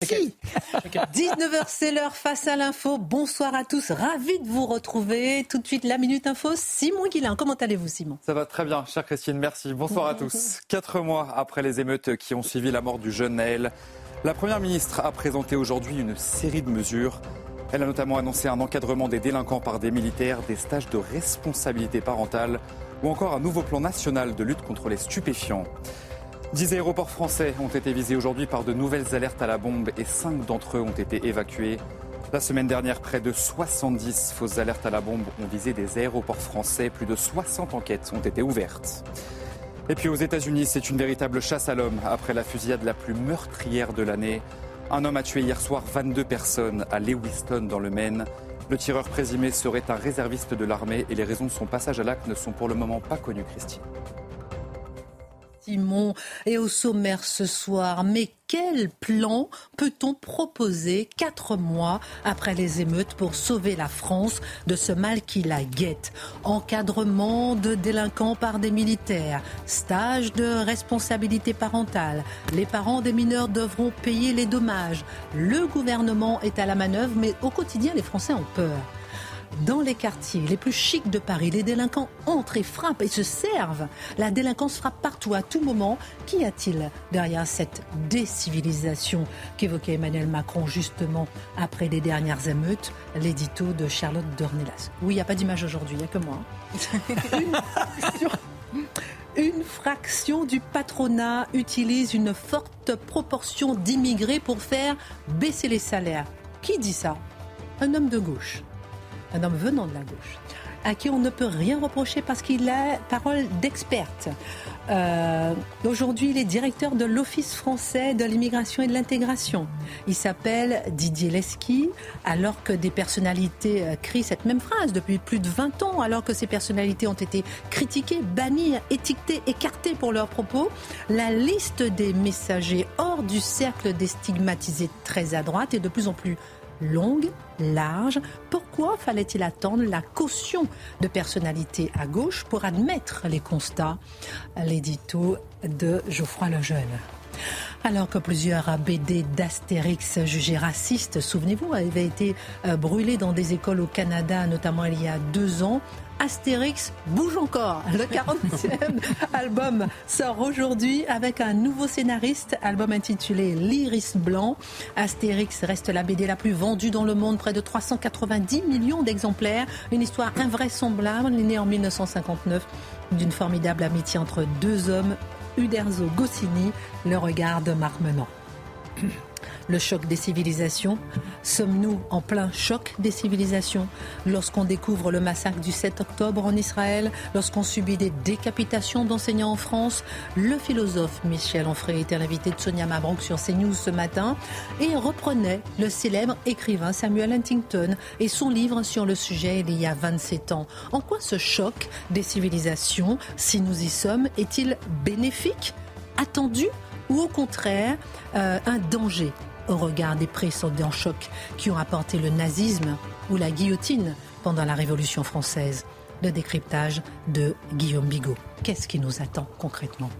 people today. 19h, c'est l'heure face à l'info. Bonsoir à tous, ravi de vous retrouver. Tout de suite, la Minute Info, Simon Guillain. Comment allez-vous, Simon? Ça va très bien, chère Christine, merci. Bonsoir à tous. Quatre mois après les émeutes qui ont suivi la mort du jeune Naël, la Première ministre a présenté aujourd'hui une série de mesures. Elle a notamment annoncé un encadrement des délinquants par des militaires, des stages de responsabilité parentale ou encore un nouveau plan national de lutte contre les stupéfiants. Dix aéroports français ont été visés aujourd'hui par de nouvelles alertes à la bombe et cinq d'entre eux ont été évacués. La semaine dernière, près de 70 fausses alertes à la bombe ont visé des aéroports français. Plus de 60 enquêtes ont été ouvertes. Et puis aux États-Unis, c'est une véritable chasse à l'homme après la fusillade la plus meurtrière de l'année. Un homme a tué hier soir 22 personnes à Lewiston dans le Maine. Le tireur présumé serait un réserviste de l'armée et les raisons de son passage à l'acte ne sont pour le moment pas connues, Christine. Simon et au sommaire ce soir. Mais quel plan peut-on proposer quatre mois après les émeutes pour sauver la France de ce mal qui la guette? Encadrement de délinquants par des militaires, stage de responsabilité parentale. Les parents des mineurs devront payer les dommages. Le gouvernement est à la manœuvre, mais au quotidien, les Français ont peur dans les quartiers les plus chics de Paris, les délinquants entrent et frappent et se servent. La délinquance frappe partout, à tout moment. Qu'y a-t-il derrière cette décivilisation qu'évoquait Emmanuel Macron justement après les dernières émeutes? L'édito de Charlotte Dornelas. Oui, il n'y a pas d'image aujourd'hui, il n'y a que moi. Une, une fraction du patronat utilise une forte proportion d'immigrés pour faire baisser les salaires. Qui dit ça? Un homme de gauche un homme venant de la gauche, à qui on ne peut rien reprocher parce qu'il a parole d'experte. Euh, Aujourd'hui, il est directeur de l'Office français de l'immigration et de l'intégration. Il s'appelle Didier Lesky, alors que des personnalités euh, crient cette même phrase depuis plus de 20 ans, alors que ces personnalités ont été critiquées, bannies, étiquetées, écartées pour leurs propos. La liste des messagers hors du cercle des stigmatisés très à droite est de plus en plus longue, large. Pourquoi fallait-il attendre la caution de personnalité à gauche pour admettre les constats? L'édito de Geoffroy Lejeune. Alors que plusieurs BD d'Astérix jugés racistes, souvenez-vous, avaient été euh, brûlés dans des écoles au Canada, notamment il y a deux ans, Astérix bouge encore. Le 40e album sort aujourd'hui avec un nouveau scénariste, album intitulé L'Iris Blanc. Astérix reste la BD la plus vendue dans le monde, près de 390 millions d'exemplaires. Une histoire invraisemblable, née en 1959 d'une formidable amitié entre deux hommes, Uderzo Goscinny, le regard de Marc Menant le choc des civilisations. Sommes-nous en plein choc des civilisations? Lorsqu'on découvre le massacre du 7 octobre en Israël, lorsqu'on subit des décapitations d'enseignants en France Le philosophe Michel Onfray était l'invité de Sonia Mabrouk sur CNews ce matin et reprenait le célèbre écrivain Samuel Huntington et son livre sur le sujet il y a 27 ans. En quoi ce choc des civilisations, si nous y sommes, est-il bénéfique, attendu ou au contraire euh, un danger? Au regard des précédents chocs qui ont apporté le nazisme ou la guillotine pendant la Révolution française. Le décryptage de Guillaume Bigot. Qu'est-ce qui nous attend concrètement?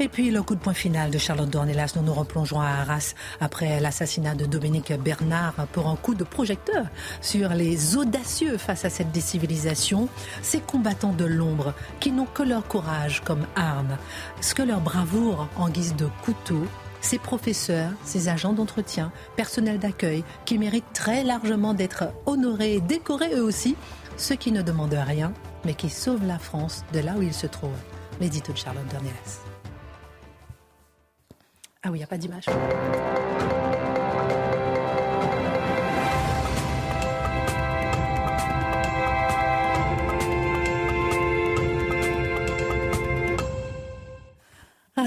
Et puis le coup de poing final de Charlotte Dornelas, nous nous replongeons à Arras après l'assassinat de Dominique Bernard pour un coup de projecteur sur les audacieux face à cette décivilisation, ces combattants de l'ombre qui n'ont que leur courage comme arme, ce que leur bravoure en guise de couteau ces professeurs, ces agents d'entretien, personnel d'accueil, qui méritent très largement d'être honorés et décorés eux aussi, ceux qui ne demandent rien, mais qui sauvent la France de là où ils se trouvent. L'édito de Charlotte Dornelas. Ah oui, il n'y a pas d'image.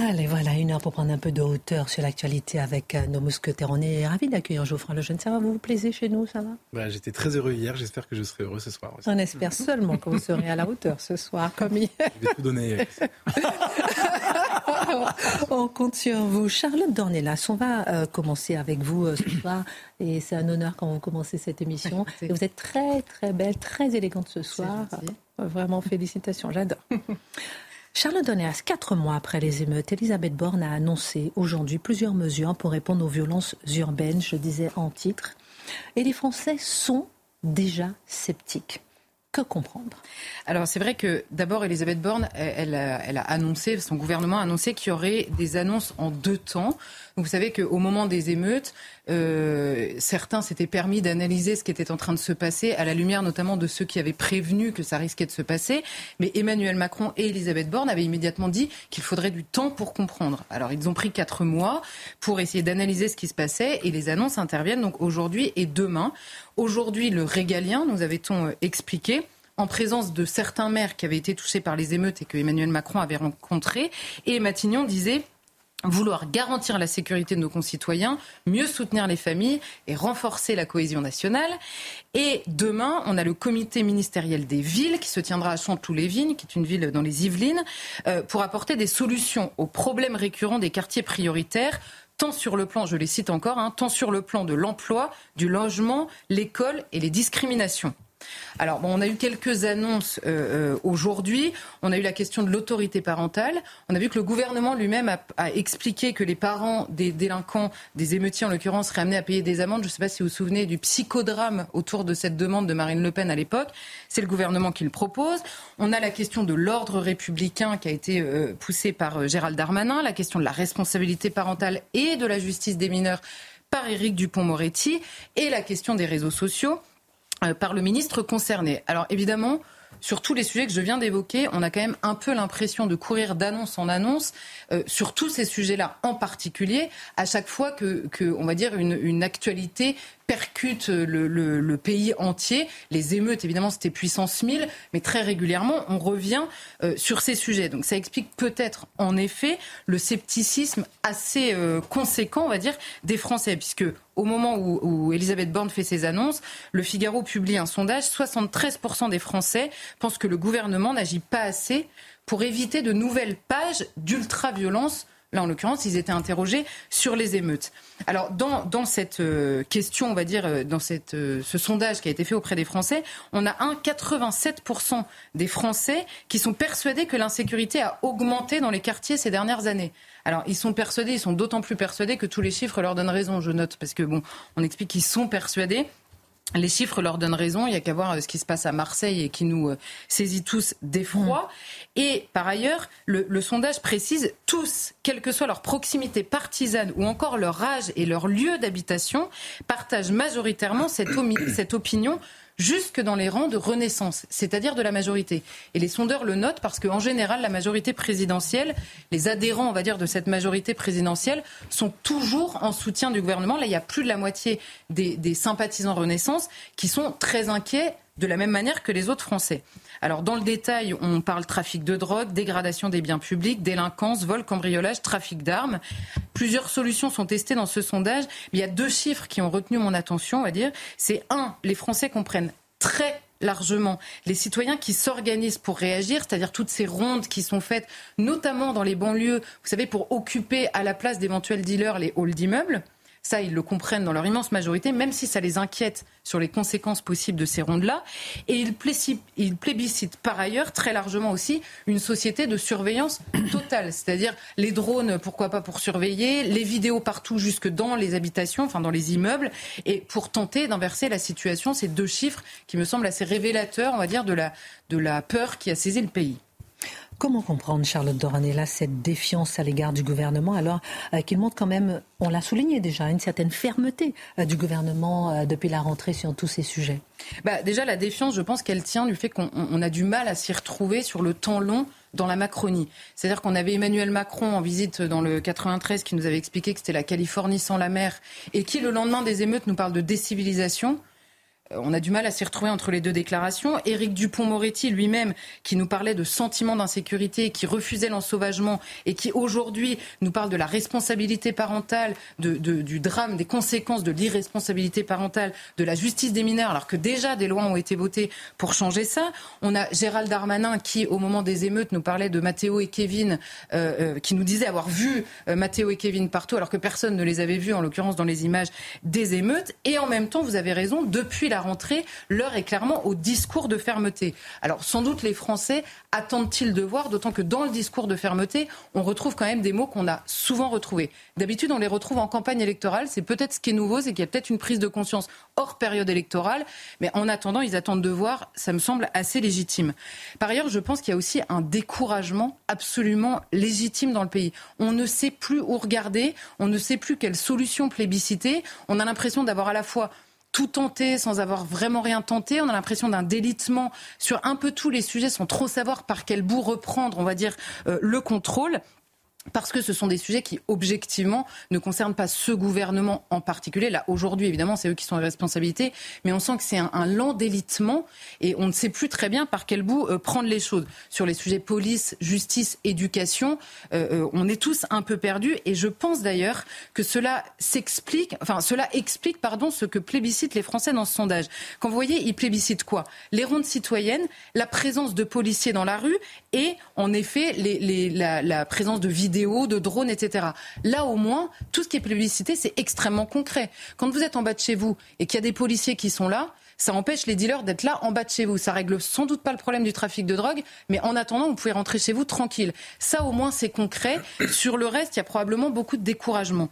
Allez, voilà, l'heure pour prendre un peu de hauteur sur l'actualité avec euh, nos mousquetaires. On est ravis d'accueillir Geoffroy Lejeune. Ça va, vous vous plaisez chez nous, ça va? Bah, J'étais très heureux hier, j'espère que je serai heureux ce soir. Aussi. On espère seulement que vous serez à la hauteur ce soir, comme hier. Je vais tout donner. on compte sur vous. Charlotte Dornelas, on va euh, commencer avec vous euh, ce soir. Et c'est un honneur quand vous commencez cette émission. Et vous êtes très, très belle, très élégante ce soir. Vraiment, félicitations, j'adore. Charlotte Dornelas, quatre mois après les émeutes, Elisabeth Borne a annoncé aujourd'hui plusieurs mesures pour répondre aux violences urbaines, je disais en titre. Et les Français sont déjà sceptiques que comprendre? Alors c'est vrai que d'abord Elisabeth Borne, elle, elle, a annoncé, son gouvernement a annoncé qu'il y aurait des annonces en deux temps. Donc vous savez qu'au moment des émeutes, euh, certains s'étaient permis d'analyser ce qui était en train de se passer, à la lumière notamment de ceux qui avaient prévenu que ça risquait de se passer. Mais Emmanuel Macron et Elisabeth Borne avaient immédiatement dit qu'il faudrait du temps pour comprendre. Alors ils ont pris quatre mois pour essayer d'analyser ce qui se passait et les annonces interviennent donc aujourd'hui et demain. Aujourd'hui, le régalien, nous avait-on euh, expliqué, en présence de certains maires qui avaient été touchés par les émeutes et que Emmanuel Macron avait rencontrés. Et Matignon disait vouloir garantir la sécurité de nos concitoyens, mieux soutenir les familles et renforcer la cohésion nationale. Et demain, on a le comité ministériel des villes qui se tiendra à Chanteloup-les-Vignes, qui est une ville dans les Yvelines, euh, pour apporter des solutions aux problèmes récurrents des quartiers prioritaires tant sur le plan, je les cite encore, hein, tant sur le plan de l'emploi, du logement, l'école et les discriminations. Alors, bon, on a eu quelques annonces euh, euh, aujourd'hui. On a eu la question de l'autorité parentale. On a vu que le gouvernement lui-même a, expliqué que les parents des délinquants, des émeutiers en l'occurrence, seraient amenés à payer des amendes. Je ne sais pas si vous vous souvenez du psychodrame autour de cette demande de Marine Le Pen à l'époque. C'est le gouvernement qui le propose. On a la question de l'ordre républicain qui a été euh, poussé par Gérald Darmanin, la question de la responsabilité parentale et de la justice des mineurs par Éric Dupont-Moretti et la question des réseaux sociaux. Euh, par le ministre concerné. Alors évidemment, sur tous les sujets que je viens d'évoquer, on a quand même un peu l'impression de courir d'annonce en annonce euh, sur tous ces sujets-là en particulier, à chaque fois que, que on va dire, une, une actualité percute le, pays entier. Les émeutes, évidemment, c'était puissance 1000, mais très régulièrement, on revient euh, sur ces sujets. Donc ça explique peut-être, en effet, le scepticisme assez euh, conséquent, on va dire, des Français, puisque au moment où, où, Elisabeth Borne fait ses annonces, le Figaro publie un sondage, 73% des Français pensent que le gouvernement n'agit pas assez pour éviter de nouvelles pages d'ultra-violence Là, en l'occurrence, ils étaient interrogés sur les émeutes. Alors, dans, dans cette euh, question, on va dire, euh, dans cette, euh, ce sondage qui a été fait auprès des Français, on a un 87% des Français qui sont persuadés que l'insécurité a augmenté dans les quartiers ces dernières années. Alors, ils sont persuadés, ils sont d'autant plus persuadés que tous les chiffres leur donnent raison, je note, parce que, bon, on explique qu'ils sont persuadés les chiffres leur donnent raison. Il n'y a qu'à voir euh, ce qui se passe à Marseille et qui nous euh, saisit tous d'effroi. Mm. Et par ailleurs, le, sondage précise tous, quelle que soit leur proximité partisane ou encore leur âge et leur lieu d'habitation, partagent majoritairement cette, cette opinion jusque dans les rangs de Renaissance, c'est-à-dire de la majorité. Et les sondeurs le notent parce qu'en général, la majorité présidentielle, les adhérents, on va dire, de cette majorité présidentielle sont toujours en soutien du gouvernement. Là, il y a plus de la moitié des, des sympathisants Renaissance qui sont très inquiets de la même manière que les autres Français. Alors dans le détail, on parle trafic de drogue, dégradation des biens publics, délinquance, vol, cambriolage, trafic d'armes. Plusieurs solutions sont testées dans ce sondage. il y a deux chiffres qui ont retenu mon attention, on va dire. C'est un, les Français comprennent très largement les citoyens qui s'organisent pour réagir, c'est-à-dire toutes ces rondes qui sont faites, notamment dans les banlieues, vous savez, pour occuper à la place d'éventuels dealers les halls d'immeubles. Ça, ils le comprennent dans leur immense majorité, même si ça les inquiète sur les conséquences possibles de ces rondes-là. Et ils plébiscitent, par ailleurs très largement aussi une société de surveillance totale, c'est-à-dire les drones, pourquoi pas pour surveiller, les vidéos partout jusque dans les habitations, enfin dans les immeubles, et pour tenter d'inverser la situation. Ces deux chiffres qui me semblent assez révélateurs, on va dire, de la, de la peur qui a saisi le pays. Comment comprendre, Charlotte Doranella, cette défiance à l'égard du gouvernement, alors euh, qu'il montre quand même, on l'a souligné déjà, une certaine fermeté euh, du gouvernement euh, depuis la rentrée sur tous ces sujets? Bah, Déjà, la défiance, je pense qu'elle tient du fait qu'on a du mal à s'y retrouver sur le temps long dans la Macronie. C'est-à-dire qu'on avait Emmanuel Macron en visite dans le 93 qui nous avait expliqué que c'était la Californie sans la mer et qui, le lendemain des émeutes, nous parle de décivilisation. Euh, on a du mal à s'y retrouver entre les deux déclarations. Éric Dupont-Moretti lui-même, qui nous parlait de sentiment d'insécurité, qui refusait l'ensauvagement et qui aujourd'hui nous parle de la responsabilité parentale, du drame, des conséquences de l'irresponsabilité parentale, de la justice des mineurs, alors que déjà des lois ont été votées pour changer ça. On a Gérald Darmanin qui, au moment des émeutes, nous parlait de Mathéo et Kevin, euh, euh, qui nous disait avoir vu Mathéo et Kevin partout, alors que personne ne les avait vus, en l'occurrence dans les images des émeutes. Et en même temps, vous avez raison, depuis la rentrée, l'heure est clairement au discours de fermeté. Alors sans doute les Français attendent-ils de voir, d'autant que dans le discours de fermeté, on retrouve quand même des mots qu'on a souvent retrouvés. D'habitude, on les retrouve en campagne électorale. C'est peut-être ce qui est nouveau, c'est qu'il y a peut-être une prise de conscience hors période électorale. Mais en attendant, ils attendent de voir. Ça me semble assez légitime. Par ailleurs, je pense qu'il y a aussi un découragement absolument légitime dans le pays. On ne sait plus où regarder, on ne sait plus quelle solution plébisciter. On a l'impression d'avoir à la fois tout tenter sans avoir vraiment rien tenté. On a l'impression d'un délitement sur un peu tous les sujets sans trop savoir par quel bout reprendre, on va dire, euh, le contrôle parce que ce sont des sujets qui, objectivement, ne concernent pas ce gouvernement en particulier. Là, aujourd'hui, évidemment, c'est eux qui sont en responsabilité, mais on sent que c'est un, lent délitement et on ne sait plus très bien par quel bout euh, prendre les choses. Sur les sujets police, justice, éducation, euh, euh, on est tous un peu perdus et je pense d'ailleurs que cela s'explique, enfin, cela explique, pardon, ce que plébiscitent les Français dans ce sondage. Quand vous voyez, ils plébiscitent quoi? Les rondes citoyennes, la présence de policiers dans la rue et, en effet, les, la, la présence de vidéos de drones, etc. Là, au moins, tout ce qui est publicité, c'est extrêmement concret. Quand vous êtes en bas de chez vous et qu'il y a des policiers qui sont là, ça empêche les dealers d'être là en bas de chez vous. Ça règle sans doute pas le problème du trafic de drogue, mais en attendant, vous pouvez rentrer chez vous tranquille. Ça, au moins, c'est concret. Sur le reste, il y a probablement beaucoup de découragement.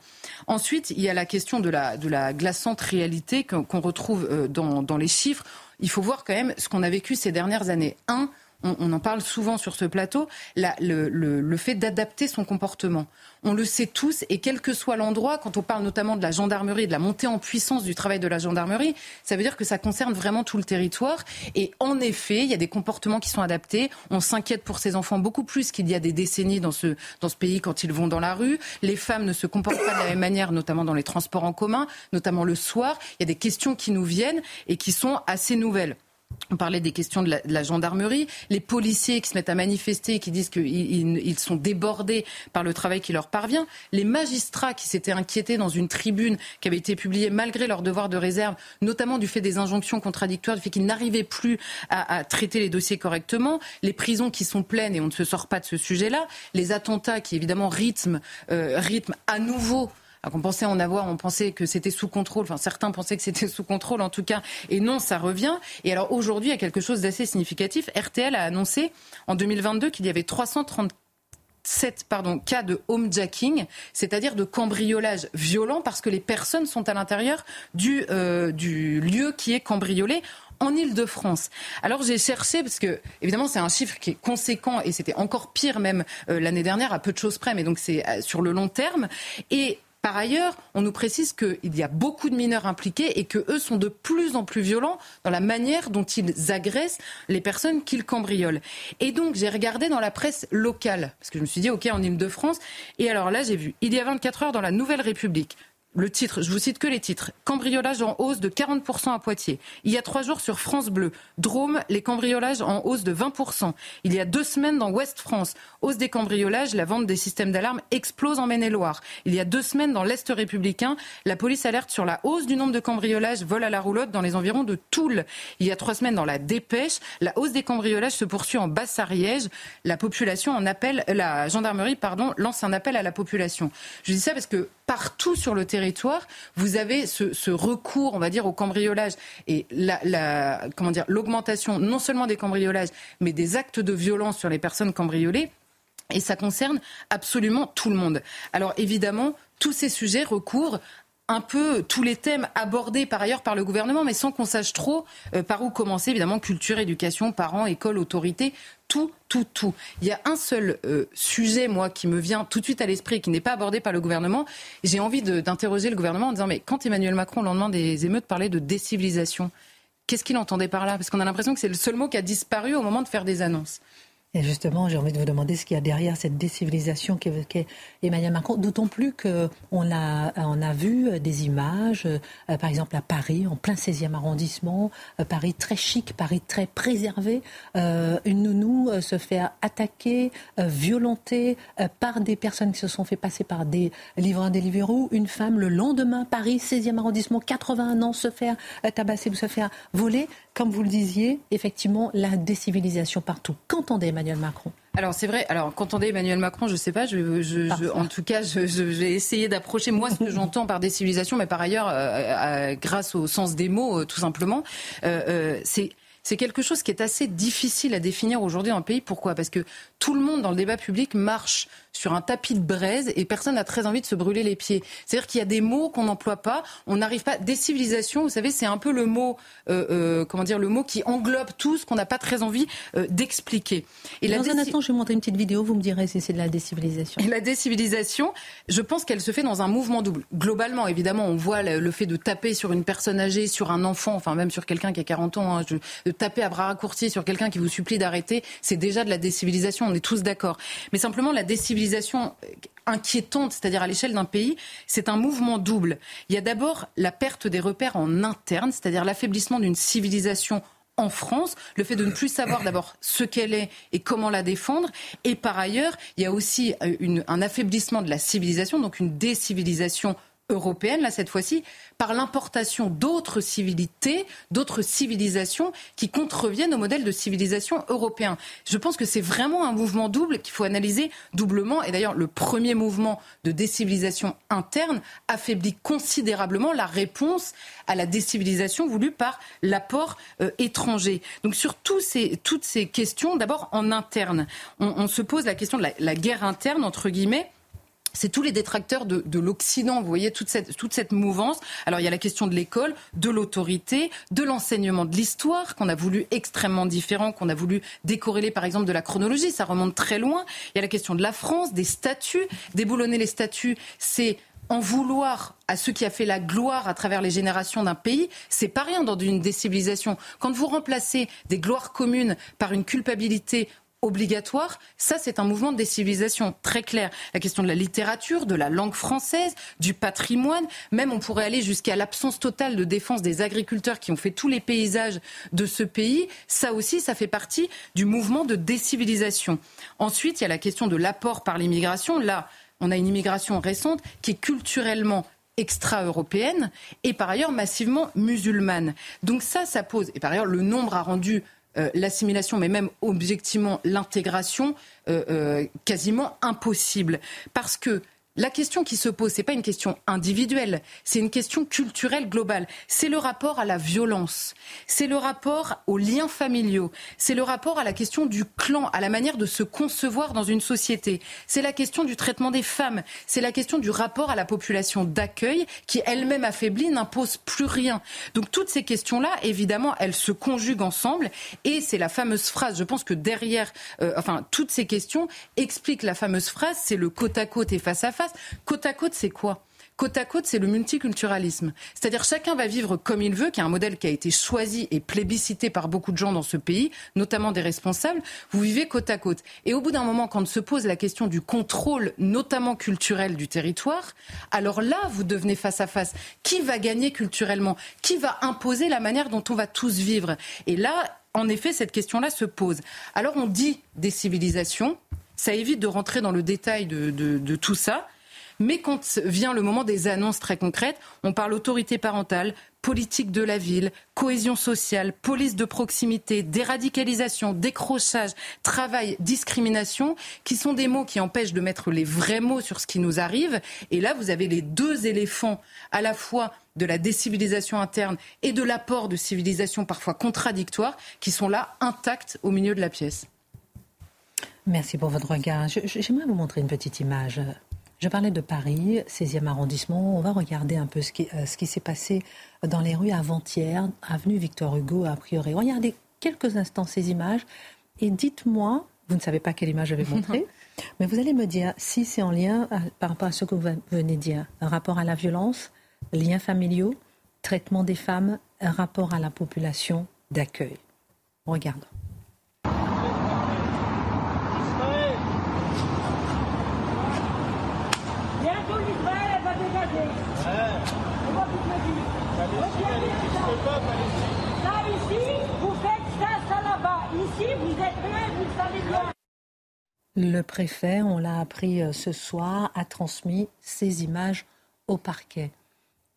Ensuite, il y a la question de la, glaçante réalité qu'on retrouve euh, dans, dans les chiffres. Il faut voir quand même ce qu'on a vécu ces dernières années. Un, on, en parle souvent sur ce plateau, le, fait d'adapter son comportement. On le sait tous, et quel que soit l'endroit, quand on parle notamment de la gendarmerie, de la montée en puissance du travail de la gendarmerie, ça veut dire que ça concerne vraiment tout le territoire. Et en effet, il y a des comportements qui sont adaptés. On s'inquiète pour ces enfants beaucoup plus qu'il y a des décennies dans ce, dans ce pays quand ils vont dans la rue. Les femmes ne se comportent pas de la même manière, notamment dans les transports en commun, notamment le soir. Il y a des questions qui nous viennent et qui sont assez nouvelles. On parlait des questions de la, gendarmerie, les policiers qui se mettent à manifester, qui disent qu'ils sont débordés par le travail qui leur parvient, les magistrats qui s'étaient inquiétés dans une tribune qui avait été publiée malgré leur devoir de réserve, notamment du fait des injonctions contradictoires, du fait qu'ils n'arrivaient plus à, traiter les dossiers correctement, les prisons qui sont pleines et on ne se sort pas de ce sujet-là, les attentats qui évidemment rythment, euh, rythment à nouveau on pensait en avoir, on pensait que c'était sous contrôle, enfin certains pensaient que c'était sous contrôle en tout cas, et non, ça revient. Et alors aujourd'hui, il y a quelque chose d'assez significatif. RTL a annoncé en 2022 qu'il y avait 337 pardon, cas de homejacking, c'est-à-dire de cambriolage violent parce que les personnes sont à l'intérieur du, euh, du lieu qui est cambriolé en Ile-de-France. Alors j'ai cherché, parce que évidemment c'est un chiffre qui est conséquent et c'était encore pire même euh, l'année dernière à peu de choses près, mais donc c'est euh, sur le long terme. Et par ailleurs, on nous précise qu'il y a beaucoup de mineurs impliqués et que eux sont de plus en plus violents dans la manière dont ils agressent les personnes qu'ils cambriolent. Et donc, j'ai regardé dans la presse locale, parce que je me suis dit, OK, en Ile-de-France. Et alors là, j'ai vu, il y a 24 heures dans la Nouvelle République, le titre, je vous cite que les titres. Cambriolage en hausse de 40% à Poitiers. Il y a trois jours sur France Bleu. Drôme, les cambriolages en hausse de 20%. Il y a deux semaines dans Ouest France. Hausse des cambriolages, la vente des systèmes d'alarme explose en Maine-et-Loire. Il y a deux semaines dans l'Est républicain, la police alerte sur la hausse du nombre de cambriolages, vol à la roulotte dans les environs de Toul. Il y a trois semaines dans la Dépêche, la hausse des cambriolages se poursuit en Basse-Ariège. La population en appelle, la gendarmerie, pardon, lance un appel à la population. Je dis ça parce que partout sur le territoire, vous avez ce, recours, on va dire, au cambriolage et la, comment dire, l'augmentation non seulement des cambriolages, mais des actes de violence sur les personnes cambriolées. Et ça concerne absolument tout le monde. Alors évidemment, tous ces sujets recourent un peu tous les thèmes abordés par ailleurs par le gouvernement, mais sans qu'on sache trop euh, par où commencer. Évidemment, culture, éducation, parents, école, autorité, tout, tout, tout. Il y a un seul euh, sujet, moi, qui me vient tout de suite à l'esprit, qui n'est pas abordé par le gouvernement. J'ai envie d'interroger le gouvernement en disant, mais quand Emmanuel Macron, au lendemain des émeutes, parlait de décivilisation, qu'est-ce qu'il entendait par là? Parce qu'on a l'impression que c'est le seul mot qui a disparu au moment de faire des annonces. Et justement, j'ai envie de vous demander ce qu'il y a derrière cette décivilisation qu'est Emmanuel Macron, d'autant plus qu'on a, on a vu des images, euh, par exemple à Paris, en plein 16e arrondissement, euh, Paris très chic, Paris très préservé, euh, une nounou se fait attaquer, violenter par des personnes qui se sont fait passer par des livreurs Deliveroo, une femme le lendemain, Paris 16e arrondissement, 81 ans, se faire tabasser ou se faire voler. Comme vous le disiez, effectivement, la décivilisation partout. Qu'entendait Emmanuel Macron alors c'est vrai. Alors quand on dit Emmanuel Macron, je sais pas. Je, en tout cas, je, vais essayer d'approcher moi ce que j'entends par décivilisation, mais par ailleurs, euh, euh, grâce au sens des mots, euh, tout simplement, c'est c'est quelque chose qui est assez difficile à définir aujourd'hui dans le pays. Pourquoi? Parce que tout le monde dans le débat public marche sur un tapis de braise et personne n'a très envie de se brûler les pieds. C'est-à-dire qu'il y a des mots qu'on n'emploie pas, on n'arrive pas. Décivilisation, vous savez, c'est un peu le mot, euh, euh, comment dire, le mot qui englobe tout ce qu'on n'a pas très envie euh, d'expliquer. Et Dans un instant, je vais montrer une petite vidéo, vous me direz si c'est de la décivilisation. Et la décivilisation, je pense qu'elle se fait dans un mouvement double. Globalement, évidemment, on voit le, fait de taper sur une personne âgée, sur un enfant, enfin même sur quelqu'un qui a 40 ans, hein, de taper à bras raccourcis sur quelqu'un qui vous supplie d'arrêter, c'est déjà de la décivilisation, on est tous d'accord. Mais simplement, la décivilisation inquiétante, c'est-à-dire à, l'échelle d'un pays, c'est un mouvement double. Il y a d'abord la perte des repères en interne, c'est-à-dire l'affaiblissement d'une civilisation en France, le fait de ne plus savoir d'abord ce qu'elle est et comment la défendre. Et par ailleurs, il y a aussi euh, un affaiblissement de la civilisation, donc une décivilisation européenne, là cette fois-ci, par l'importation d'autres civilités, d'autres civilisations qui contreviennent au modèle de civilisation européen. Je pense que c'est vraiment un mouvement double qu'il faut analyser doublement. Et d'ailleurs, le premier mouvement de décivilisation interne affaiblit considérablement la réponse à la décivilisation voulue par l'apport euh, étranger. Donc sur ces, toutes ces questions, d'abord en interne, on, se pose la question de la guerre interne, entre guillemets c'est tous les détracteurs de, l'Occident. Vous voyez toute cette, toute cette mouvance. Alors il y a la question de l'école, de l'autorité, de l'enseignement de l'histoire qu'on a voulu extrêmement différent, qu'on a voulu décorréler par exemple de la chronologie. Ça remonte très loin. Il y a la question de la France, des statuts. Déboulonner les statuts, c'est en vouloir à ceux qui a fait la gloire à travers les générations d'un pays, c'est pas rien dans une décivilisation. Quand vous remplacez des gloires communes par une culpabilité obligatoire, ça c'est un mouvement de décivilisation très clair. La question de la littérature, de la langue française, du patrimoine, même on pourrait aller jusqu'à l'absence totale de défense des agriculteurs qui ont fait tous les paysages de ce pays. Ça aussi, ça fait partie du mouvement de décivilisation. Ensuite, il y a la question de l'apport par l'immigration. Là, on a une immigration récente qui est culturellement extra-européenne et par ailleurs massivement musulmane. Donc ça, ça pose, et par ailleurs le nombre a rendu euh, l'assimilation, mais même objectivement l'intégration, euh, euh, quasiment impossible. Parce que la question qui se pose, c'est pas une question individuelle, c'est une question culturelle globale. C'est le rapport à la violence, c'est le rapport aux liens familiaux, c'est le rapport à la question du clan, à la manière de se concevoir dans une société. C'est la question du traitement des femmes, c'est la question du rapport à la population d'accueil qui elle-même affaiblie n'impose plus rien. Donc toutes ces questions-là, évidemment, elles se conjuguent ensemble et c'est la fameuse phrase. Je pense que derrière, euh, enfin, toutes ces questions expliquent la fameuse phrase, c'est le côte à côte et face à face Côte à côte, c'est quoi? Côte à côte, c'est le multiculturalisme. C'est-à-dire chacun va vivre comme il veut, qui est un modèle qui a été choisi et plébiscité par beaucoup de gens dans ce pays, notamment des responsables. Vous vivez côte à côte. Et au bout d'un moment, quand se pose la question du contrôle, notamment culturel, du territoire, alors là, vous devenez face à face. Qui va gagner culturellement? Qui va imposer la manière dont on va tous vivre? Et là, en effet, cette question-là se pose. Alors on dit des civilisations, ça évite de rentrer dans le détail de, tout ça. Mais quand vient le moment des annonces très concrètes, on parle autorité parentale, politique de la ville, cohésion sociale, police de proximité, déradicalisation, décrochage, travail, discrimination, qui sont des mots qui empêchent de mettre les vrais mots sur ce qui nous arrive. Et là, vous avez les deux éléphants à la fois de la décivilisation interne et de l'apport de civilisation parfois contradictoires qui sont là intacts au milieu de la pièce. Merci pour votre regard. J'aimerais vous montrer une petite image. Je parlais de Paris, 16e arrondissement. On va regarder un peu ce qui, euh, ce qui s'est passé dans les rues avant-hier, avenue Victor Hugo, a priori. Regardez quelques instants ces images et dites-moi, vous ne savez pas quelle image je vais montrer, mais vous allez me dire si c'est en lien euh, par rapport à ce que vous venez de dire. Un rapport à la violence, liens familiaux, traitement des femmes, un rapport à la population d'accueil. Regarde. dégager. On va vous Ici, vous faites ça, ça là-bas. Ici, vous êtes vous bien. Le préfet, on l'a appris euh, ce soir, a transmis ces images au parquet.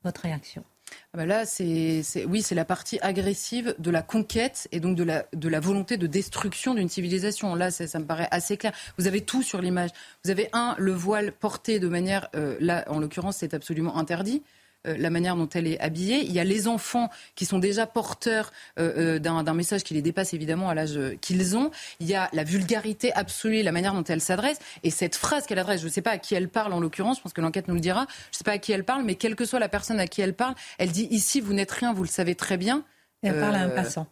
Votre réaction? Ah bah là, c'est, oui, c'est la partie agressive de la conquête et donc de la, de la volonté de destruction d'une civilisation. Là, ça, ça, me paraît assez clair. Vous avez tout sur l'image. Vous avez un, le voile porté de manière, euh, là, en l'occurrence, c'est absolument interdit. Euh, la manière dont elle est habillée. Il y a les enfants qui sont déjà porteurs euh, euh, d'un message qui les dépasse évidemment à l'âge qu'ils ont. Il y a la vulgarité absolue, la manière dont elle s'adresse. Et cette phrase qu'elle adresse, je ne sais pas à qui elle parle en l'occurrence, je pense que l'enquête nous le dira, je ne sais pas à qui elle parle, mais quelle que soit la personne à qui elle parle, elle dit ici, vous n'êtes rien, vous le savez très bien. elle parle à un passant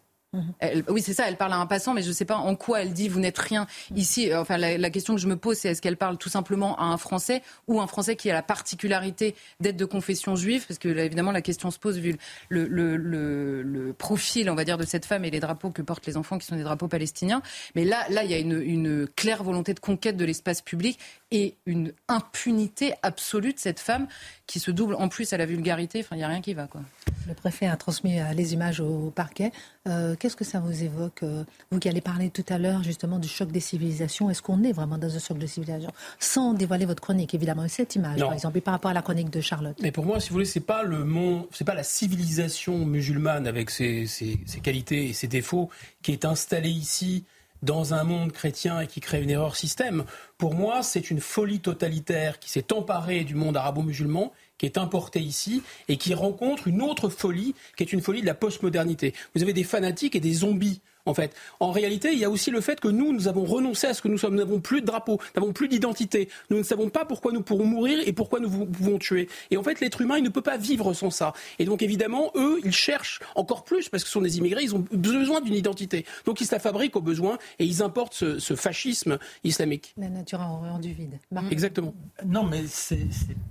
oui, c'est ça, elle parle à un passant, mais je ne sais pas en quoi elle dit vous n'êtes rien ici. Euh, enfin, la, question que je me pose, c'est est-ce qu'elle parle tout simplement à un Français ou un Français qui a la particularité d'être de confession juive? Parce que évidemment, la question se pose vu le, le, profil, on va dire, de cette femme et les drapeaux que portent les enfants qui sont des drapeaux palestiniens. Mais là, là, il y a une, une claire volonté de conquête de l'espace public et une impunité absolue de cette femme qui se double en plus à la vulgarité. Enfin, il n'y a rien qui va, quoi. Le préfet a transmis euh, les images au parquet. Euh, qu'est-ce que ça vous évoque euh, Vous qui allez parler tout à l'heure justement du choc des civilisations, est-ce qu'on est vraiment dans un choc de civilisation Sans dévoiler votre chronique, évidemment. Cette image, par exemple, et par rapport à la chronique de Charlotte. Mais pour moi, si vous voulez, c'est pas le monde, c'est pas la civilisation musulmane avec ses, ses, qualités et ses défauts qui est installée ici dans un monde chrétien et qui crée une erreur système. Pour moi, c'est une folie totalitaire qui s'est emparée du monde arabo-musulman qui est importé ici et qui rencontre une autre folie, qui est une folie de la postmodernité. Vous avez des fanatiques et des zombies en fait. En réalité, il y a aussi le fait que nous, nous avons renoncé à ce que nous sommes. Nous n'avons plus de drapeau, nous n'avons plus d'identité. Nous ne savons pas pourquoi nous pourrons mourir et pourquoi nous pouvons tuer. Et en fait, l'être humain, il ne peut pas vivre sans ça. Et donc, évidemment, eux, ils cherchent encore plus, parce que ce sont des immigrés, ils ont besoin d'une identité. Donc, ils se la fabriquent au besoin et ils importent ce, fascisme islamique. La nature a horreur du vide. Exactement. Non, mais c'est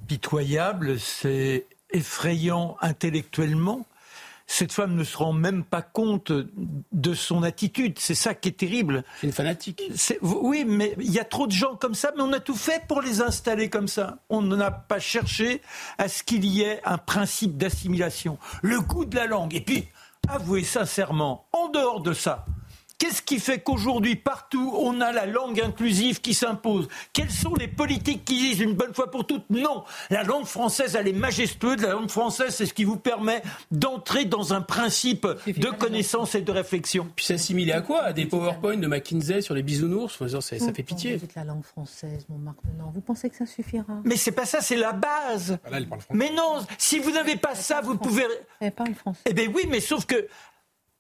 pitoyable, c'est effrayant intellectuellement cette femme ne se rend même pas compte de son attitude. C'est ça qui est terrible. C'est une fanatique. Oui, mais il y a trop de gens comme ça, mais on a tout fait pour les installer comme ça. On n'a pas cherché à ce qu'il y ait un principe d'assimilation. Le goût de la langue. Et puis, avouez sincèrement, en dehors de ça, Qu'est-ce qui fait qu'aujourd'hui, partout, on a la langue inclusive qui s'impose? Quelles sont les politiques qui disent une bonne fois pour toutes non? La langue française, elle est majestueuse. La langue française, c'est ce qui vous permet d'entrer dans un principe de connaissance et de réflexion. Puis s'assimiler à quoi? À des PowerPoint de McKinsey sur les bisounours? Ça, ça fait pitié. Vous la langue française, mon Marc Non, vous pensez que ça suffira? Mais c'est pas ça, c'est la base. Ah, mais non, si vous n'avez pas ça, vous pouvez. Elle parle français. Eh bien oui, mais sauf que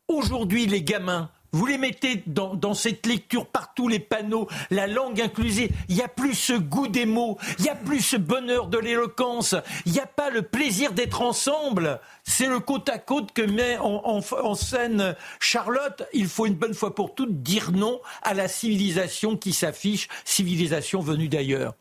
aujourd'hui, les gamins, vous les mettez dans, cette lecture partout, les panneaux, la langue inclusive. Il n'y a plus ce goût des mots, il n'y a plus ce bonheur de l'éloquence, il n'y a pas le plaisir d'être ensemble. C'est le côte à côte que met en, scène Charlotte. Il faut une bonne fois pour toutes dire non à la civilisation qui s'affiche, civilisation venue d'ailleurs.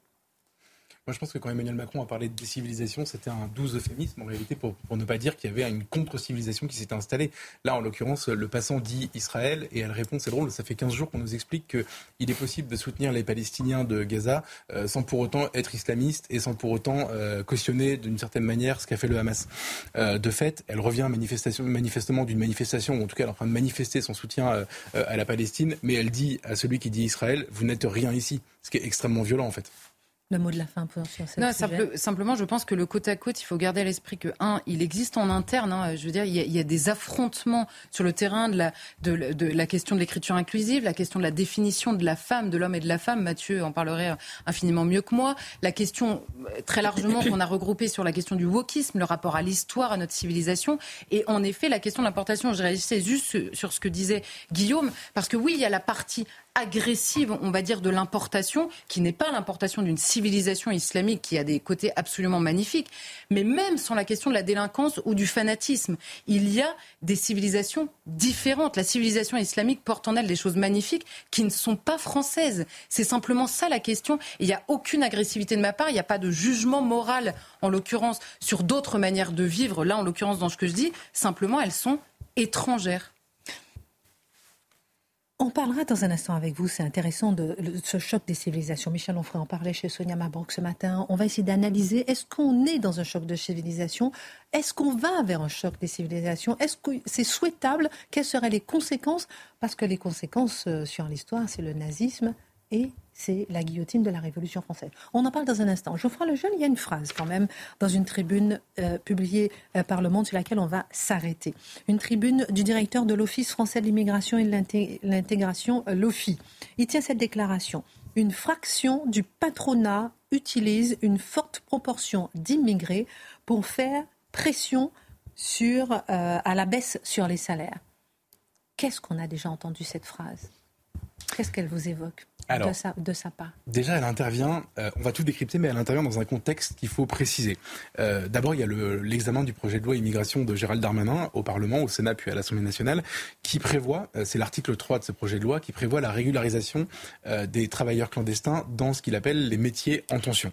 Moi, je pense que quand Emmanuel Macron a parlé de décivilisation, c'était un doux euphémisme en réalité pour, ne pas dire qu'il y avait une contre-civilisation qui s'était installée. Là, en l'occurrence, le passant dit Israël et elle répond, c'est drôle, ça fait 15 jours qu'on nous explique qu'il est possible de soutenir les Palestiniens de Gaza euh, sans pour autant être islamiste et sans pour autant euh, cautionner d'une certaine manière ce qu'a fait le Hamas. Euh, de fait, elle revient manifestement d'une manifestation, ou en tout cas elle est en train de manifester son soutien à la Palestine, mais elle dit à celui qui dit Israël, vous n'êtes rien ici, ce qui est extrêmement violent en fait. Le mot de la fin pour sur non, simplement, je pense que le côte à côte, il faut garder à l'esprit que, un, il existe en interne. Hein, je veux dire, il y, a, des affrontements sur le terrain de la, de, de la question de l'écriture inclusive, la question de la définition de la femme, de l'homme et de la femme. Mathieu en parlerait infiniment mieux que moi. La question, euh, très largement, qu'on a regroupée sur la question du wokisme, le rapport à l'histoire, à notre civilisation. Et en effet, la question de l'importation, je réagissais juste sur ce que disait Guillaume, parce que oui, il y a la partie agressive, on va dire, de l'importation, qui n'est pas l'importation d'une civilisation islamique qui a des côtés absolument magnifiques, mais même sans la question de la délinquance ou du fanatisme, il y a des civilisations différentes. La civilisation islamique porte en elle des choses magnifiques qui ne sont pas françaises. C'est simplement ça la question. Il n'y a aucune agressivité de ma part, il n'y a pas de jugement moral, en l'occurrence, sur d'autres manières de vivre, là, en l'occurrence, dans ce que je dis. Simplement, elles sont étrangères. On parlera dans un instant avec vous, c'est intéressant, de, ce choc des civilisations. Michel Onfray en parlait chez Sonia Mabrouk ce matin. On va essayer d'analyser, est-ce qu'on est dans un choc de civilisation? Est-ce qu'on va vers un choc des civilisations? Est-ce que c'est souhaitable? Quelles seraient les conséquences? Parce que les conséquences euh, sur l'histoire, c'est le nazisme et c'est la guillotine de la Révolution française. On en parle dans un instant. Geoffroy Lejeune, il y a une phrase quand même dans une tribune euh, publiée euh, par Le Monde sur laquelle on va s'arrêter. Une tribune du directeur de l'Office français de l'immigration et de l'intégration, euh, l'OFI. Il tient cette déclaration. Une fraction du patronat utilise une forte proportion d'immigrés pour faire pression à la baisse sur les salaires. Qu'est-ce qu'on a déjà entendu cette phrase? Qu'est-ce qu'elle vous évoque de, sa, de, sa, part Déjà, elle intervient, euh, on va tout décrypter, mais elle intervient dans un contexte qu'il faut préciser. Euh, D'abord, il y a l'examen du projet de loi immigration de Gérald Darmanin au Parlement, au Sénat, puis à l'Assemblée nationale, qui prévoit, euh, c'est l'article 3 de ce projet de loi, qui prévoit la régularisation des travailleurs clandestins dans ce qu'il appelle les métiers en tension.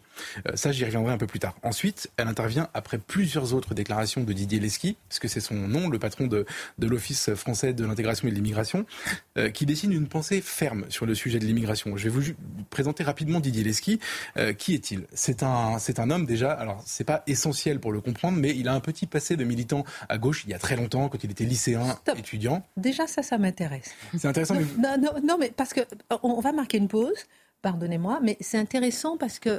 Ça, j'y reviendrai un peu plus tard. Ensuite, elle intervient après plusieurs autres déclarations de Didier Lesky, puisque c'est son nom, le patron de, de l'Office français de l'intégration et de l'immigration, qui dessine une pensée ferme sur le sujet de l'immigration. Je vais vous présenter rapidement Didier Lesky. Euh, qui est-il? C'est un, c'est un homme déjà. Alors c'est pas essentiel pour le comprendre, mais il a un petit passé de militant à gauche il y a très longtemps, quand il était lycéen, étudiant. Déjà ça, ça m'intéresse. C'est intéressant. Non, non, non, mais parce que on va marquer une pause. Pardonnez-moi, mais c'est intéressant parce que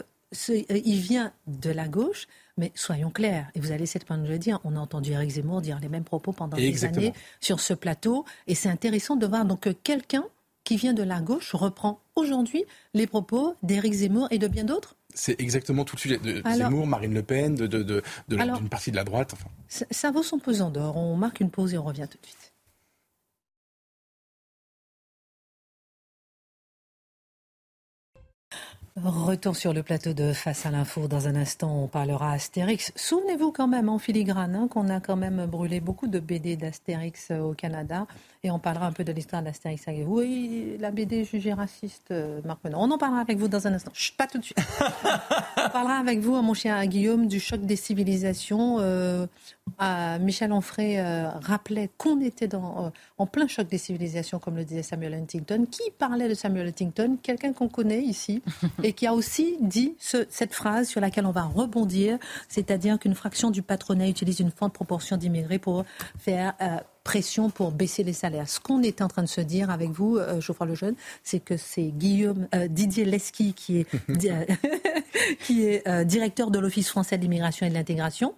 euh, il vient de la gauche, mais soyons clairs, et vous allez cette point de le dire, on a entendu Eric Zemmour dire les mêmes propos pendant des années sur ce plateau, et c'est intéressant de voir donc que quelqu'un qui vient de la gauche reprend aujourd'hui les propos d'Éric Zemmour et de bien d'autres c'est exactement tout le sujet de Zemmour, Marine Le Pen, de, de, d'une partie de la droite. Enfin. Ça, ça vaut son pesant d'or. On marque une pause et on revient tout de suite. Retour sur le plateau de Face à l'info. Dans un instant, on parlera Astérix. Souvenez-vous quand même en filigrane hein, qu'on a quand même brûlé beaucoup de BD d'Astérix euh, au Canada. Et on parlera un peu de l'histoire d'Astérix avec vous. Oui, la BD jugée raciste, euh, Marc Menon. On en parlera avec vous dans un instant. Chut, pas tout de suite. on parlera avec vous, mon cher Guillaume, du choc des civilisations. Euh, Michel Onfray rappelait qu'on était dans, en plein choc des civilisations, comme le disait Samuel Huntington. Qui parlait de Samuel Huntington? Quelqu'un qu'on connaît ici? et qui a aussi dit cette phrase sur laquelle on va rebondir, c'est-à-dire qu'une fraction du patronat utilise une forte proportion d'immigrés pour faire euh, pression pour baisser les salaires. Ce qu'on est en train de se dire avec vous, euh, Geoffroy Lejeune, c'est que c'est Guillaume euh, Didier Lesky qui est, qui est directeur de l'Office français de l'immigration et de l'intégration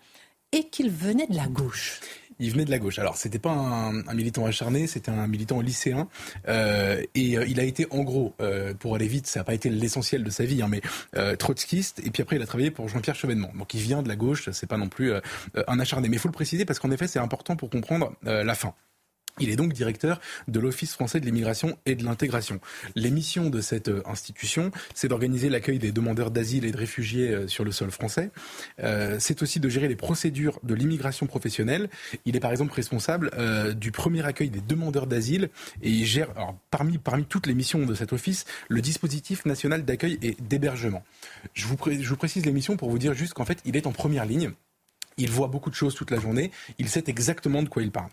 et qu'il venait de la gauche il venait de la gauche. Alors, c'était pas un, militant acharné, c'était un militant lycéen. Euh, et euh, il a été, en gros, euh, pour aller vite, ça n'a pas été l'essentiel de sa vie, hein, mais trotskiste. Et puis après, il a travaillé pour Jean-Pierre Chevènement. Donc, il vient de la gauche, c'est pas non plus un acharné. Mais il faut le préciser parce qu'en effet, c'est important pour comprendre la fin. Il est donc directeur de l'Office français de l'immigration et de l'intégration. Les missions de cette euh, institution, c'est d'organiser l'accueil des demandeurs d'asile et de réfugiés euh, sur le sol français. Euh, c'est aussi de gérer les procédures de l'immigration professionnelle. Il est par exemple responsable du premier accueil des demandeurs d'asile et il gère, parmi, parmi toutes les missions de cet office, le dispositif national d'accueil et d'hébergement. Je je vous précise les missions pour vous dire juste qu'en fait, il est en première ligne. Il voit beaucoup de choses toute la journée. Il sait exactement de quoi il parle.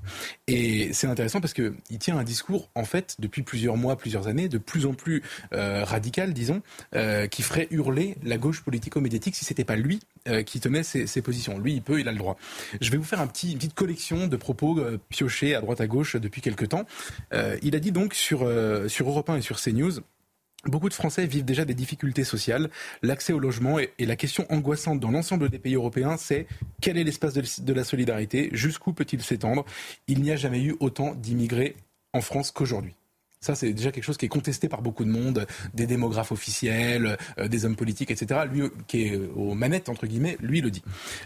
Et c'est intéressant parce que il tient un discours, en fait, depuis plusieurs mois, plusieurs années, de plus en plus euh, radical, disons, euh, qui ferait hurler la gauche politico-médiatique si c'était pas lui euh, qui tenait ses, ses, positions. Lui, il peut, il a le droit. Je vais vous faire une petite collection de propos piochés à droite à gauche depuis quelques temps. Il a dit donc sur, sur Europe 1 et sur CNews Beaucoup de Français vivent déjà des difficultés sociales. L'accès au logement et, la question angoissante dans l'ensemble des pays européens, c'est quel est l'espace de, la solidarité? Jusqu'où peut-il s'étendre? Il n'y a jamais eu autant d'immigrés en France qu'aujourd'hui. Ça, c'est déjà quelque chose qui est contesté par beaucoup de monde, des démographes officiels, euh, des hommes politiques, etc. Lui, qui est aux manettes, entre guillemets, lui le dit.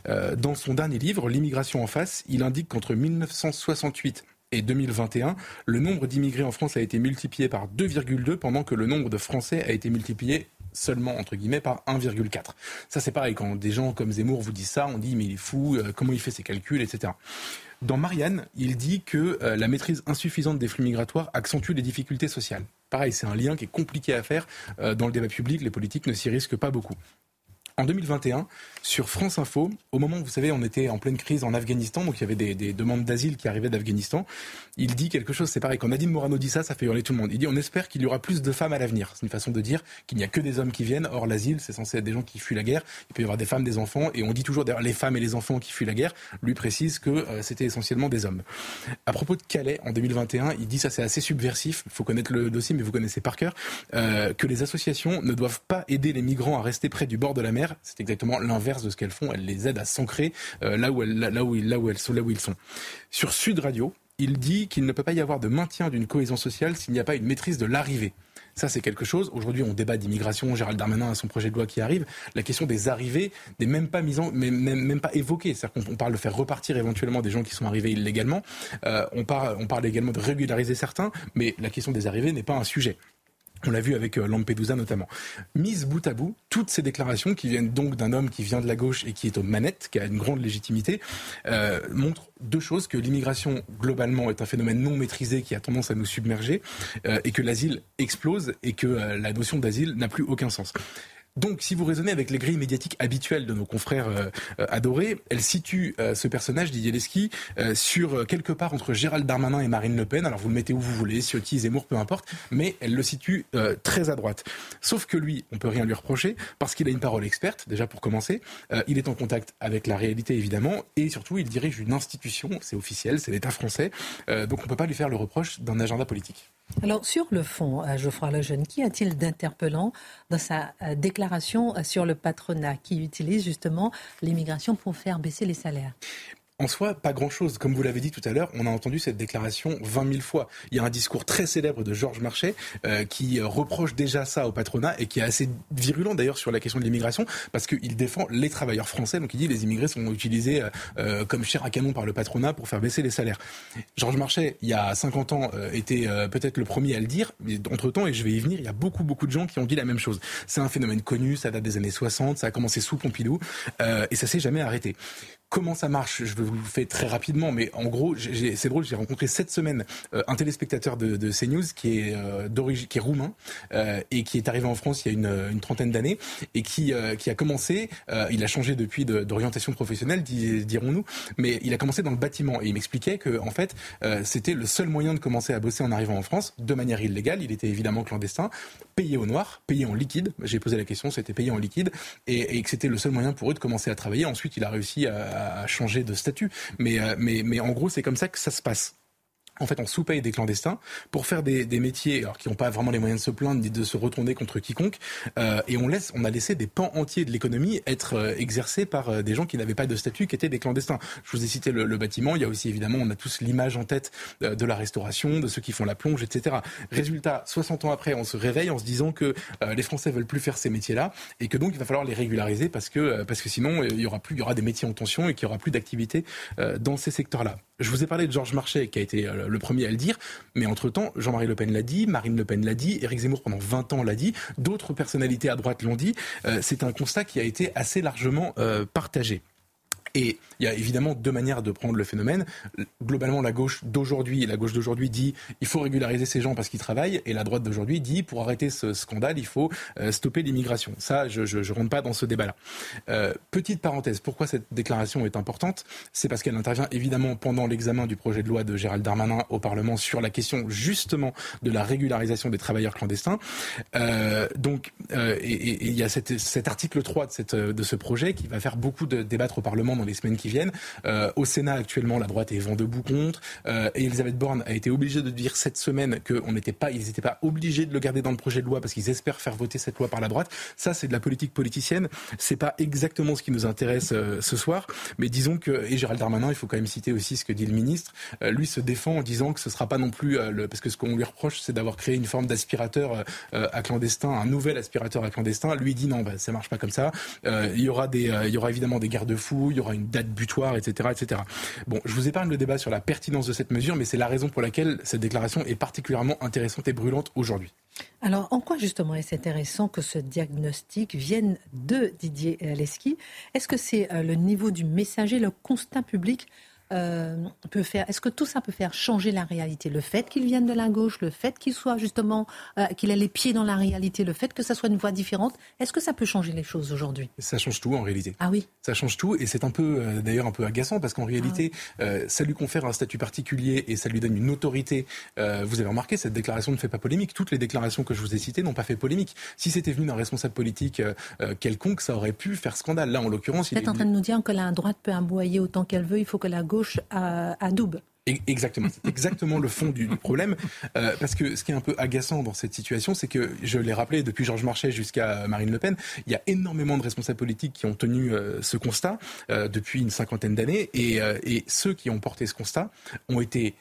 Euh, dans son dernier livre, L'immigration en face, il indique qu'entre 1968 et 2021, le nombre d'immigrés en France a été multiplié par 2,2 pendant que le nombre de Français a été multiplié seulement entre guillemets par 1,4. Ça c'est pareil quand des gens comme Zemmour vous disent ça, on dit mais il est fou, euh, comment il fait ses calculs, etc. Dans Marianne, il dit que euh, la maîtrise insuffisante des flux migratoires accentue les difficultés sociales. Pareil, c'est un lien qui est compliqué à faire euh, dans le débat public, les politiques ne s'y risquent pas beaucoup. En 2021, sur France Info, au moment où vous savez, on était en pleine crise en Afghanistan, donc il y avait des, demandes d'asile qui arrivaient d'Afghanistan, il dit quelque chose, c'est pareil, quand Nadine Morano dit ça, ça fait hurler tout le monde. Il dit on espère qu'il y aura plus de femmes à l'avenir. C'est une façon de dire qu'il n'y a que des hommes qui viennent. Or, l'asile, c'est censé être des gens qui fuient la guerre. Il peut y avoir des femmes, des enfants, et on dit toujours d'ailleurs les femmes et les enfants qui fuient la guerre. Lui précise que euh, c'était essentiellement des hommes. À propos de Calais, en 2021, il dit ça c'est assez subversif, il faut connaître le dossier, mais vous connaissez par cœur, euh, que les associations ne doivent pas aider les migrants à rester près du bord de la mer. C'est exactement l'inverse de ce qu'elles font. Elles les aident à s'ancrer euh, là, où elles, sont, ils sont. Sur Sud Radio, il dit qu'il ne peut pas y avoir de maintien d'une cohésion sociale s'il n'y a pas une maîtrise de l'arrivée. Ça, c'est quelque chose. Aujourd'hui, on débat d'immigration. Gérald Darmanin a son projet de loi qui arrive. La question des arrivées n'est même pas mise en, même pas évoquée. C'est-à-dire qu'on parle de faire repartir éventuellement des gens qui sont arrivés illégalement. Euh, on, parle, on parle également de régulariser certains, mais la question des arrivées n'est pas un sujet. On l'a vu avec euh, Lampedusa notamment. Mise bout à bout, toutes ces déclarations qui viennent donc d'un homme qui vient de la gauche et qui est aux manettes, qui a une grande légitimité, euh, montrent deux choses que l'immigration globalement est un phénomène non maîtrisé qui a tendance à nous submerger euh, et que l'asile explose et que la notion d'asile n'a plus aucun sens. Donc, si vous raisonnez avec les grilles médiatiques habituelles de nos confrères euh, euh, adorés, elle situe euh, ce personnage, Didier Leski, sur quelque part entre Gérald Darmanin et Marine Le Pen. Alors, vous le mettez où vous voulez, Ciotti, Zemmour, peu importe, mais elle le situe très à droite. Sauf que lui, on peut rien lui reprocher parce qu'il a une parole experte, déjà pour commencer. il est en contact avec la réalité, évidemment, et surtout, il dirige une institution, c'est officiel, c'est l'État français. donc, on peut pas lui faire le reproche d'un agenda politique. Alors, sur le fond, Geoffroy Lejeune, qu'y a-t-il d'interpellant dans sa déclaration sur le patronat qui utilise justement l'immigration pour faire baisser les salaires? En soi, pas grand-chose. Comme vous l'avez dit tout à l'heure, on a entendu cette déclaration 20 000 fois. Il y a un discours très célèbre de Georges Marchais euh, qui euh, reproche déjà ça au patronat et qui est assez virulent d'ailleurs sur la question de l'immigration parce qu'il défend les travailleurs français. Donc il dit les immigrés sont utilisés euh, comme chair à canon par le patronat pour faire baisser les salaires. Georges Marchais, il y a 50 ans, était peut-être le premier à le dire, mais entre-temps, et je vais y venir, il y a beaucoup, beaucoup de gens qui ont dit la même chose. C'est un phénomène connu, ça date des années 60, ça a commencé sous Pompidou et ça s'est jamais arrêté. Comment ça marche? Vous le faire très rapidement, mais en gros, c'est drôle, j'ai rencontré cette semaine euh, un téléspectateur de, CNews qui est euh, qui est roumain euh, et qui est arrivé en France il y a une, trentaine d'années et qui, qui a commencé, il a changé depuis d'orientation professionnelle, dirons-nous, mais il a commencé dans le bâtiment et il m'expliquait que en fait, c'était le seul moyen de commencer à bosser en arrivant en France de manière illégale. Il était évidemment clandestin, payé au noir, payé en liquide. J'ai posé la question, c'était payé en liquide et, que c'était le seul moyen pour eux de commencer à travailler. Ensuite, il a réussi à, changer de statut. Mais, euh, mais en gros, c'est comme ça que ça se passe en fait, on sous-paye des clandestins pour faire des, des métiers alors qui n'ont pas vraiment les moyens de se plaindre ni de se retourner contre quiconque. Euh, et on laisse, on a laissé des pans entiers de l'économie être euh, exercés par euh, des gens qui n'avaient pas de statut, qui étaient des clandestins. Je vous ai cité le, le bâtiment. Il y a aussi évidemment, on a tous l'image en tête euh, de la restauration, de ceux qui font la plonge, etc. Résultat, 60 ans après, on se réveille en se disant que les Français veulent plus faire ces métiers-là et que donc il va falloir les régulariser parce que parce que sinon il y aura plus, il y aura des métiers en tension et qu'il y aura plus d'activité dans ces secteurs-là. Je vous ai parlé de Georges Marchais qui a été le premier à le dire, mais entre-temps, Jean-Marie Le Pen l'a dit, Marine Le Pen l'a dit, Éric Zemmour pendant 20 ans l'a dit, d'autres personnalités à droite l'ont dit. Euh, c'est un constat qui a été assez largement euh, partagé. Et il y a évidemment deux manières de prendre le phénomène. Globalement, la gauche d'aujourd'hui, la gauche d'aujourd'hui dit il faut régulariser ces gens parce qu'ils travaillent, et la droite d'aujourd'hui dit pour arrêter ce scandale, il faut euh, stopper l'immigration. Ça, je ne rentre pas dans ce débat-là. Euh, petite parenthèse, pourquoi cette déclaration est importante? C'est parce qu'elle intervient évidemment pendant l'examen du projet de loi de Gérald Darmanin au Parlement sur la question justement de la régularisation des travailleurs clandestins. Euh, donc, il y a cet article 3 de, cette, de ce projet qui va faire beaucoup de débattre au Parlement dans les semaines qui viennent. Euh, au Sénat, actuellement, la droite est vent debout contre. Euh, et Elisabeth Borne a été obligée de dire cette semaine qu'on n'était pas, ils n'étaient pas obligés de le garder dans le projet de loi parce qu'ils espèrent faire voter cette loi par la droite. Ça, c'est de la politique politicienne. C'est pas exactement ce qui nous intéresse euh, ce soir. Mais disons que, et Gérald Darmanin, il faut quand même citer aussi ce que dit le ministre, lui se défend en disant que ce sera pas non plus le, parce que ce qu'on lui reproche, c'est d'avoir créé une forme d'aspirateur à clandestin, un nouvel aspirateur à clandestin. Lui dit non, bah, ça marche pas comme ça. il y aura des, il y aura évidemment des garde-fous, il y aura une date butoir, etc., etc. Bon, je vous épargne le débat sur la pertinence de cette mesure, mais c'est la raison pour laquelle cette déclaration est particulièrement intéressante et brûlante aujourd'hui. Alors, en quoi justement est-ce intéressant que ce diagnostic vienne de Didier Leski Est-ce que c'est euh, le niveau du messager, le constat public euh, peut faire Est-ce que tout ça peut faire changer la réalité? Le fait qu'il vienne de la gauche, le fait qu'il soit justement, euh, qu'il ait les pieds dans la réalité, le fait que ça soit une voix différente, est-ce que ça peut changer les choses aujourd'hui? Ça change tout en réalité. Ah oui. Ça change tout et c'est un peu euh, d'ailleurs un peu agaçant parce qu'en réalité, Ah ça lui confère un statut particulier et ça lui donne une autorité. Vous avez remarqué, cette déclaration ne fait pas polémique. Toutes les déclarations que je vous ai citées n'ont pas fait polémique. Si c'était venu d'un responsable politique quelconque, ça aurait pu faire scandale. Là, en l'occurrence, il est en train de nous dire que la droite peut aboyer autant qu'elle veut, il faut que la gauche E- Exactement, c'est exactement le fond du, problème. Euh, parce que ce qui est un peu agaçant dans cette situation, c'est que, je l'ai rappelé, depuis Georges Marchais jusqu'à Marine Le Pen, il y a énormément de responsables politiques qui ont tenu euh, ce constat euh, depuis une cinquantaine d'années. Et, ceux qui ont porté ce constat ont été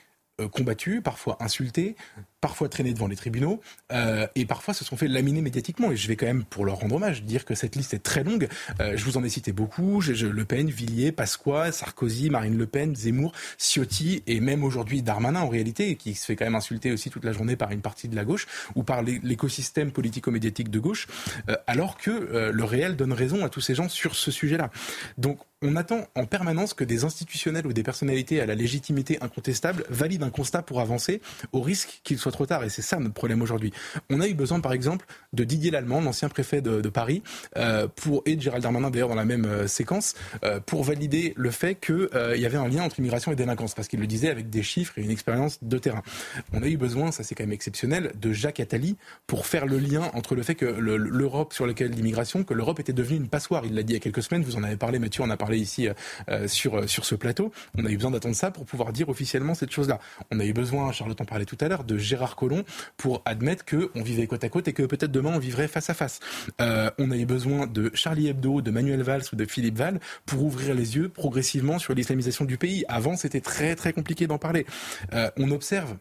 combattus, parfois insultés, parfois traînés devant les tribunaux, euh, et parfois se sont fait laminer médiatiquement. Et je vais quand même, pour leur rendre hommage, dire que cette liste est très longue. Euh, je vous en ai cité beaucoup. Je, je- le Pen, Villiers, Pasqua, Sarkozy, Marine Le Pen, Zemmour, Ciotti, et même aujourd'hui Darmanin en réalité, qui se fait quand même insulter aussi toute la journée par une partie de la gauche, ou par l'é- l'écosystème politico-médiatique de gauche, euh, alors que euh, le réel donne raison à tous ces gens sur ce sujet-là. Donc on attend en permanence que des institutionnels ou des personnalités à la légitimité incontestable valident un constat pour avancer, au risque qu'il soit trop tard. Et c'est ça notre problème aujourd'hui. On a eu besoin, par exemple, de Didier Lallemand, l'ancien préfet de, Paris, euh, pour et de Gérald Darmanin d'ailleurs dans la même euh, séquence, euh, pour valider le fait qu'il y avait un lien entre immigration et délinquance, parce qu'il le disait avec des chiffres et une expérience de terrain. On a eu besoin, ça c'est quand même exceptionnel, de Jacques Attali pour faire le lien entre le fait que le- l'Europe sur lequel l'immigration, que l'Europe était devenue une passoire. Il l'a dit il y a quelques semaines, vous en avez parlé, Mathieu, on a parlé ici sur sur ce plateau. On a eu besoin d'attendre ça pour pouvoir dire officiellement cette chose-là. On a eu besoin, Charlotte en parlait tout à l'heure, de Gérard pour admettre que on vivait côte à côte et que peut-être demain on vivrait face à face. Euh, on a eu besoin de Charlie Hebdo, de Manuel Valls ou de Philippe Val pour ouvrir les yeux progressivement sur l'islamisation du pays. Avant, c'était très très compliqué d'en parler. Euh, on observe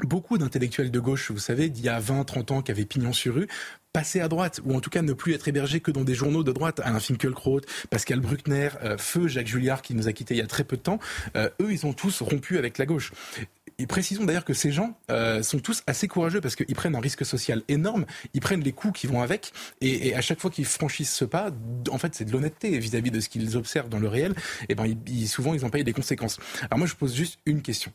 beaucoup d'intellectuels de gauche, vous savez, d'il y a 20, 30 ans, qui avaient pignon sur rue, passer à droite, ou en tout cas ne plus être hébergés que dans des journaux de droite. Alain Finkielkraut, Pascal Bruckner, euh, Feu, Jacques Julliard, qui nous a quittés il y a très peu de temps, euh, eux, ils ont tous rompu avec la gauche. Et précisons d'ailleurs que ces gens euh, sont tous assez courageux parce qu'ils prennent un risque social énorme, ils prennent les coups qui vont avec, et, à chaque fois qu'ils franchissent ce pas, en fait, c'est de l'honnêteté vis-à-vis de ce qu'ils observent dans le réel. Et ben, souvent, ils en payent des conséquences. Alors moi, je pose juste une question.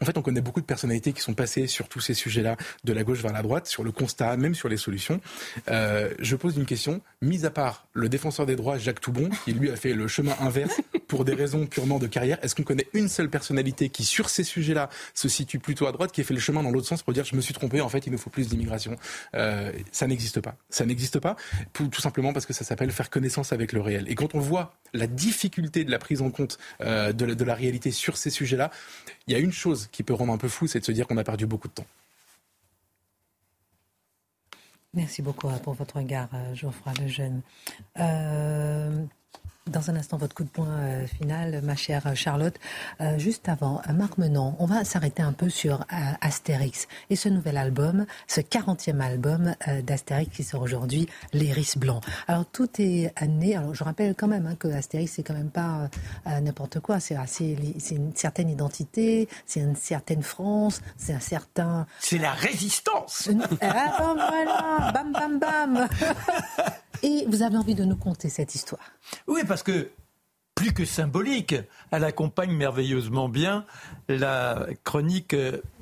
En fait, on connaît beaucoup de personnalités qui sont passées sur tous ces sujets-là, de la gauche vers la droite, sur le constat, même sur les solutions. Euh, je pose une question. Mis à part le défenseur des droits, Jacques Toubon, qui lui a fait le chemin inverse pour des raisons purement de carrière, est-ce qu'on connaît une seule personnalité qui, sur ces sujets-là, se situe plutôt à droite, qui a fait le chemin dans l'autre sens pour dire je me suis trompé, en fait, il nous faut plus d'immigration euh, Ça n'existe pas. Ça n'existe pas, tout, simplement parce que ça s'appelle faire connaissance avec le réel. Et quand on voit la difficulté de la prise en compte euh, de la réalité sur ces sujets-là, il y a une chose qui peut rendre un peu fou, c'est de se dire qu'on a perdu beaucoup de temps. Merci beaucoup euh, pour votre regard, euh, Geoffroy Lejeune. Euh, dans un instant, votre coup de poing euh, final, ma chère Charlotte. Euh, juste avant, Marc Menon, on va s'arrêter un peu sur euh, Astérix et ce nouvel album, ce 40e album euh, d'Astérix qui sort aujourd'hui, L'Iris Blanc. Alors, tout est né. Alors, je rappelle quand même hein, que Astérix, c'est quand même pas n'importe quoi. C'est une certaine identité, c'est une certaine France, c'est un certain C'est la résistance. ah ben voilà, bam bam bam. Et vous avez envie de nous conter cette histoire. Oui, parce que plus que symbolique, elle accompagne merveilleusement bien la chronique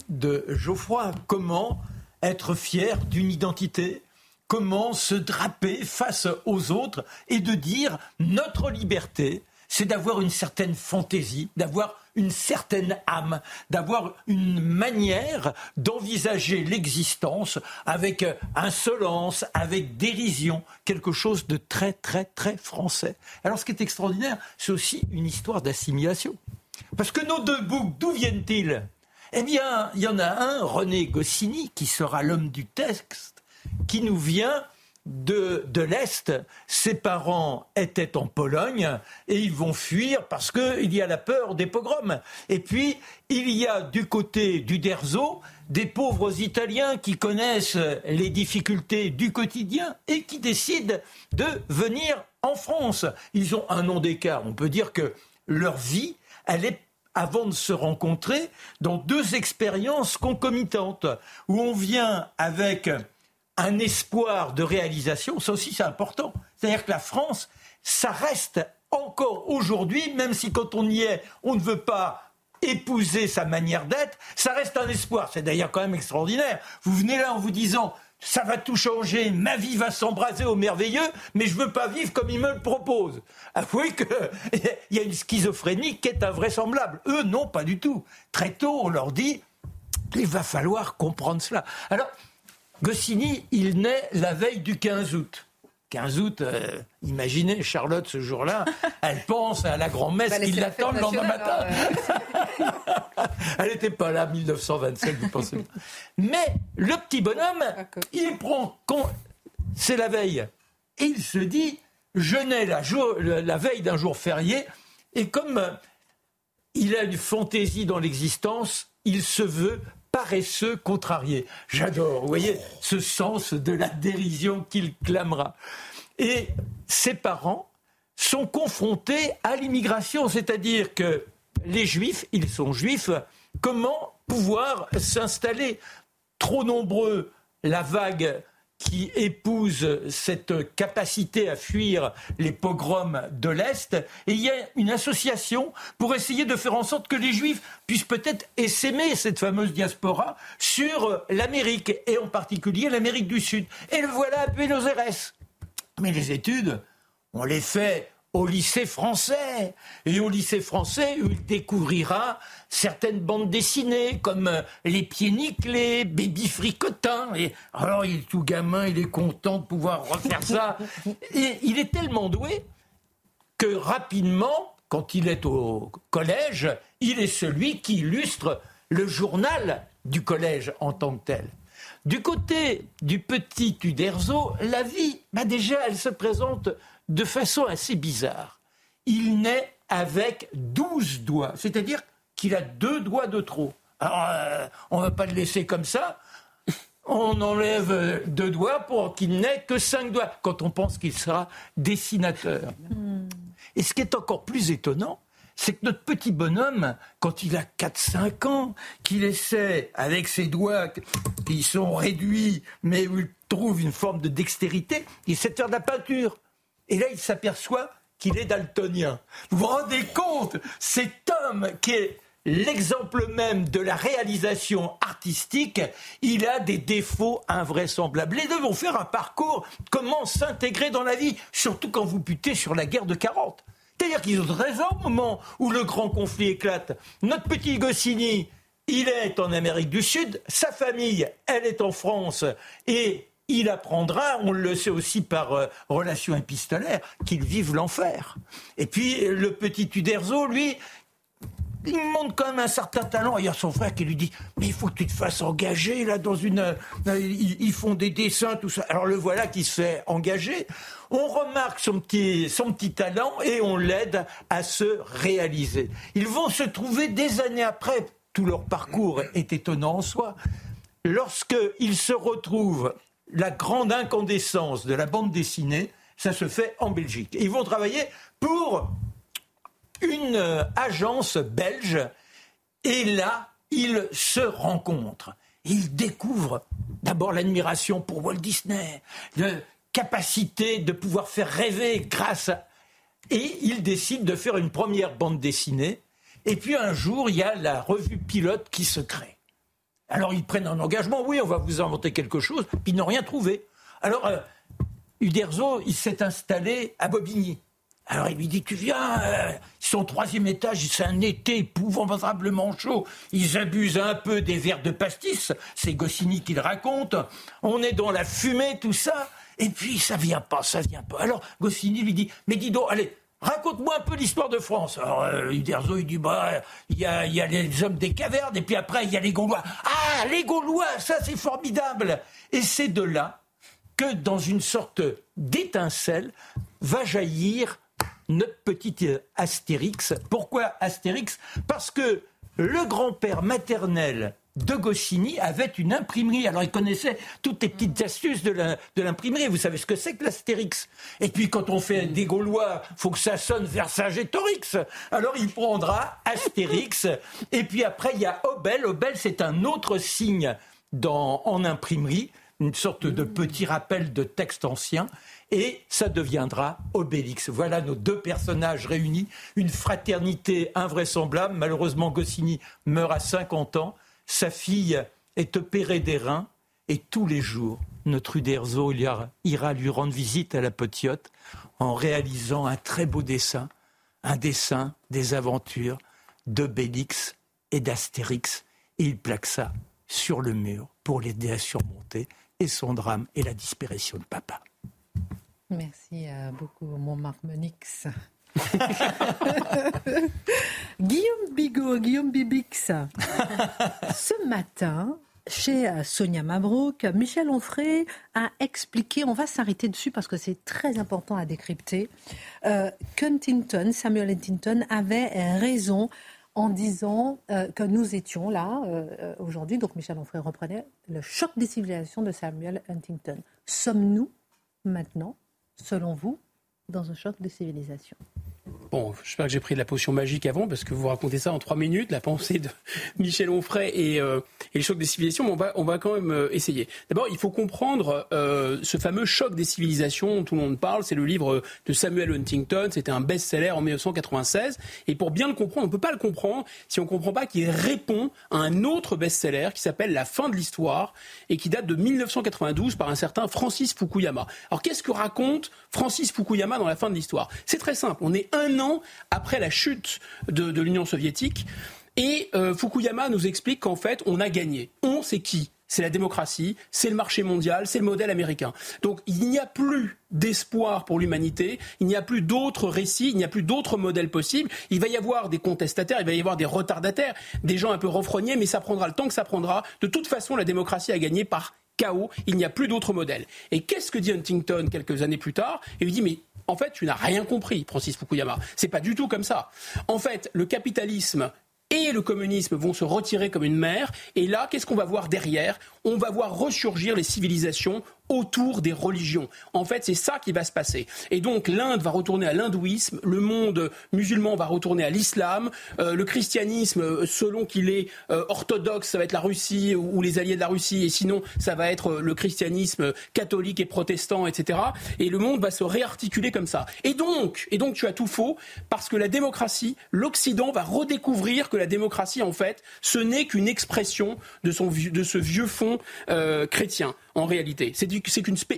de Geoffroy. Comment être fier d'une identité? Comment se draper face aux autres et de dire notre liberté, c'est d'avoir une certaine fantaisie, d'avoir une certaine âme, d'avoir une manière d'envisager l'existence avec insolence, avec dérision, quelque chose de très très très français. Alors ce qui est extraordinaire, c'est aussi une histoire d'assimilation. Parce que nos deux boucs, d'où viennent-ils? Eh bien, il y en a un, René Goscinny, qui sera l'homme du texte, qui nous vient de, de l'Est. Ses parents étaient en Pologne et ils vont fuir parce qu'il y a la peur des pogroms. Et puis, il y a du côté du Derzo des pauvres Italiens qui connaissent les difficultés du quotidien et qui décident de venir en France. Ils ont un nom d'écart. On peut dire que leur vie, elle est avant de se rencontrer dans deux expériences concomitantes où on vient avec un espoir de réalisation, ça aussi c'est important. C'est-à-dire que la France, ça reste encore aujourd'hui, même si quand on y est, on ne veut pas épouser sa manière d'être, ça reste un espoir. C'est d'ailleurs quand même extraordinaire. Vous venez là en vous disant ça va tout changer, ma vie va s'embraser au merveilleux, mais je veux pas vivre comme il me le propose. Avouez qu'il y a une schizophrénie qui est invraisemblable. Eux, non, pas du tout. Très tôt, on leur dit, il va falloir comprendre cela. Alors, Goscinny, il naît la veille du 15 août. 15 août, euh, imaginez Charlotte ce jour-là, elle pense à la grand-messe Bah, qui la l'attend le lendemain matin. nationale, Elle n'était pas là, 1927, vous pensez. Mais le petit bonhomme, D'accord. il prend. C'est la veille. Et il se dit je nais la, la veille d'un jour férié, et comme euh, il a une fantaisie dans l'existence, il se veut paresseux, contrarié. J'adore, vous voyez, ce sens de la dérision qu'il clamera. Et ses parents sont confrontés à l'immigration, c'est-à-dire que les juifs, ils sont juifs, comment pouvoir s'installer? Trop nombreux, la vague qui épouse cette capacité à fuir les pogroms de l'Est. Et il y a une association pour essayer de faire en sorte que les Juifs puissent peut-être essaimer cette fameuse diaspora sur l'Amérique, et en particulier l'Amérique du Sud. Et le voilà à Buenos Aires. Mais les études, on les fait au lycée français. Et au lycée français, il découvrira certaines bandes dessinées comme euh, Les Pieds Nickelés, Baby Fricotin. Et alors, il est tout gamin, il est content de pouvoir refaire ça. Et il est tellement doué que rapidement, quand il est au collège, il est celui qui illustre le journal du collège en tant que tel. Du côté du petit Uderzo, la vie, bah déjà, elle se présente de façon assez bizarre. Il naît avec 12 doigts, c'est-à-dire qu'il a deux doigts de trop. Alors, euh, on ne va pas le laisser comme ça. On enlève euh, deux doigts pour qu'il n'ait que cinq doigts, quand on pense qu'il sera dessinateur. Et ce qui est encore plus étonnant, c'est que notre petit bonhomme, quand il a 4-5 ans, qu'il essaie, avec ses doigts qui sont réduits, mais où il trouve une forme de dextérité, il sait faire de la peinture. Et là, il s'aperçoit qu'il est daltonien. Vous vous rendez compte Cet homme qui est l'exemple même de la réalisation artistique, il a des défauts invraisemblables. Les deux vont faire un parcours, comment s'intégrer dans la vie, surtout quand vous butez sur la guerre de 40. C'est-à-dire qu'ils ont 13 ans au moment où le grand conflit éclate. Notre petit Goscinny, il est en Amérique du Sud, sa famille, elle est en France, et il apprendra, on le sait aussi par euh, relation épistolaire, qu'ils vivent l'enfer. Et puis le petit Uderzo, lui, il montre quand même un certain talent. Il y a son frère qui lui dit Mais il faut que tu te fasses engager là dans une. euh, Ils, font des dessins, tout ça. Alors le voilà qui se fait engager. On remarque son petit, son petit talent et on l'aide à se réaliser. Ils vont se trouver des années après. Tout leur parcours est étonnant en soi. Lorsqu'ils se retrouvent, la grande incandescence de la bande dessinée, ça se fait en Belgique. Ils vont travailler pour une euh, agence belge et là, ils se rencontrent. Ils découvrent d'abord l'admiration pour Walt Disney, la capacité de pouvoir faire rêver grâce à... Et ils décident de faire une première bande dessinée. Et puis un jour, il y a la revue pilote qui se crée. Alors ils prennent un engagement, oui, on va vous inventer quelque chose, puis ils n'ont rien trouvé. Alors euh, Uderzo, il s'est installé à Bobigny. Alors il lui dit, tu viens, euh, au troisième étage, c'est un été épouvantablement chaud, ils abusent un peu des verres de pastis, c'est Goscinny qui le raconte, on est dans la fumée, tout ça, et puis ça vient pas, ça vient pas. Alors Goscinny lui dit, mais dis donc, allez, Raconte-moi un peu l'histoire de France. Alors, euh, Uderzo, il dit, bah, il y a les hommes des cavernes, et puis après, il y a les Gaulois. Ah, les Gaulois, ça c'est formidable. Et c'est de là que, dans une sorte d'étincelle, va jaillir notre petit euh, Astérix. Pourquoi Astérix? Parce que le grand-père maternel de Goscinny avait une imprimerie. Alors il connaissait toutes les petites astuces de l'imprimerie. Vous savez ce que c'est que l'Astérix? Et puis quand on fait des Gaulois, faut que ça sonne Vercingétorix. Alors il prendra Astérix. Et puis après il y a Obel. Obel c'est un autre signe dans, en imprimerie, une sorte de petit rappel de texte ancien. Et ça deviendra Obélix. Voilà nos deux personnages réunis, une fraternité invraisemblable. Malheureusement, Goscinny meurt à 50 ans, sa fille est opérée des reins, et tous les jours, notre Uderzo ira lui rendre visite à la Potiote en réalisant un très beau dessin, un dessin des aventures d'Obélix et d'Astérix, et il plaque ça sur le mur pour l'aider à surmonter et son drame et la disparition de papa. Merci beaucoup, mon Monix. Guillaume Bigot, Guillaume Bibix. Ce matin, chez euh, Sonia Mabrouk, Michel Onfray a expliqué, on va s'arrêter dessus parce que c'est très important à décrypter, euh, qu'Huntington, Samuel Huntington avait raison en disant euh, que nous étions là aujourd'hui, donc Michel Onfray reprenait le choc des civilisations de Samuel Huntington. Sommes-nous maintenant selon vous, dans un choc de civilisation Bon, j'espère que j'ai pris de la potion magique avant, parce que vous racontez ça en trois minutes, la pensée de Michel Onfray et, euh, et le choc des civilisations, mais on va, quand même euh, essayer. D'abord, il faut comprendre euh, ce fameux choc des civilisations dont tout le monde parle. C'est le livre de Samuel Huntington, c'était un best-seller en 1996. Et pour bien le comprendre, on ne peut pas le comprendre si on ne comprend pas qu'il répond à un autre best-seller qui s'appelle La fin de l'histoire et qui date de 1992 par un certain Francis Fukuyama. Alors, qu'est-ce que raconte Francis Fukuyama dans La fin de l'histoire? C'est très simple. On est un après la chute de, l'Union soviétique. Et euh, Fukuyama nous explique qu'en fait, on a gagné. On, c'est qui? C'est la démocratie, c'est le marché mondial, c'est le modèle américain. Donc il n'y a plus d'espoir pour l'humanité, il n'y a plus d'autres récits, il n'y a plus d'autres modèles possibles. Il va y avoir des contestataires, il va y avoir des retardataires, des gens un peu renfrognés, mais ça prendra le temps que ça prendra. De toute façon, la démocratie a gagné par chaos, il n'y a plus d'autres modèles. Et qu'est-ce que dit Huntington quelques années plus tard? Il dit mais en fait, tu n'as rien compris, Francis Fukuyama. C'est pas du tout comme ça. En fait, le capitalisme et le communisme vont se retirer comme une mer. Et là, qu'est-ce qu'on va voir derrière? On va voir ressurgir les civilisations autour des religions. En fait, c'est ça qui va se passer. Et donc, l'Inde va retourner à l'hindouisme, le monde musulman va retourner à l'islam, euh, le christianisme, euh, selon qu'il est euh, orthodoxe, ça va être la Russie ou, les alliés de la Russie, et sinon, ça va être le christianisme catholique et protestant, etc. Et le monde va se réarticuler comme ça. Et donc, et donc, tu as tout faux, parce que la démocratie, l'Occident va redécouvrir que la démocratie, en fait, ce n'est qu'une expression de, son, de ce vieux fond chrétien en réalité. C'est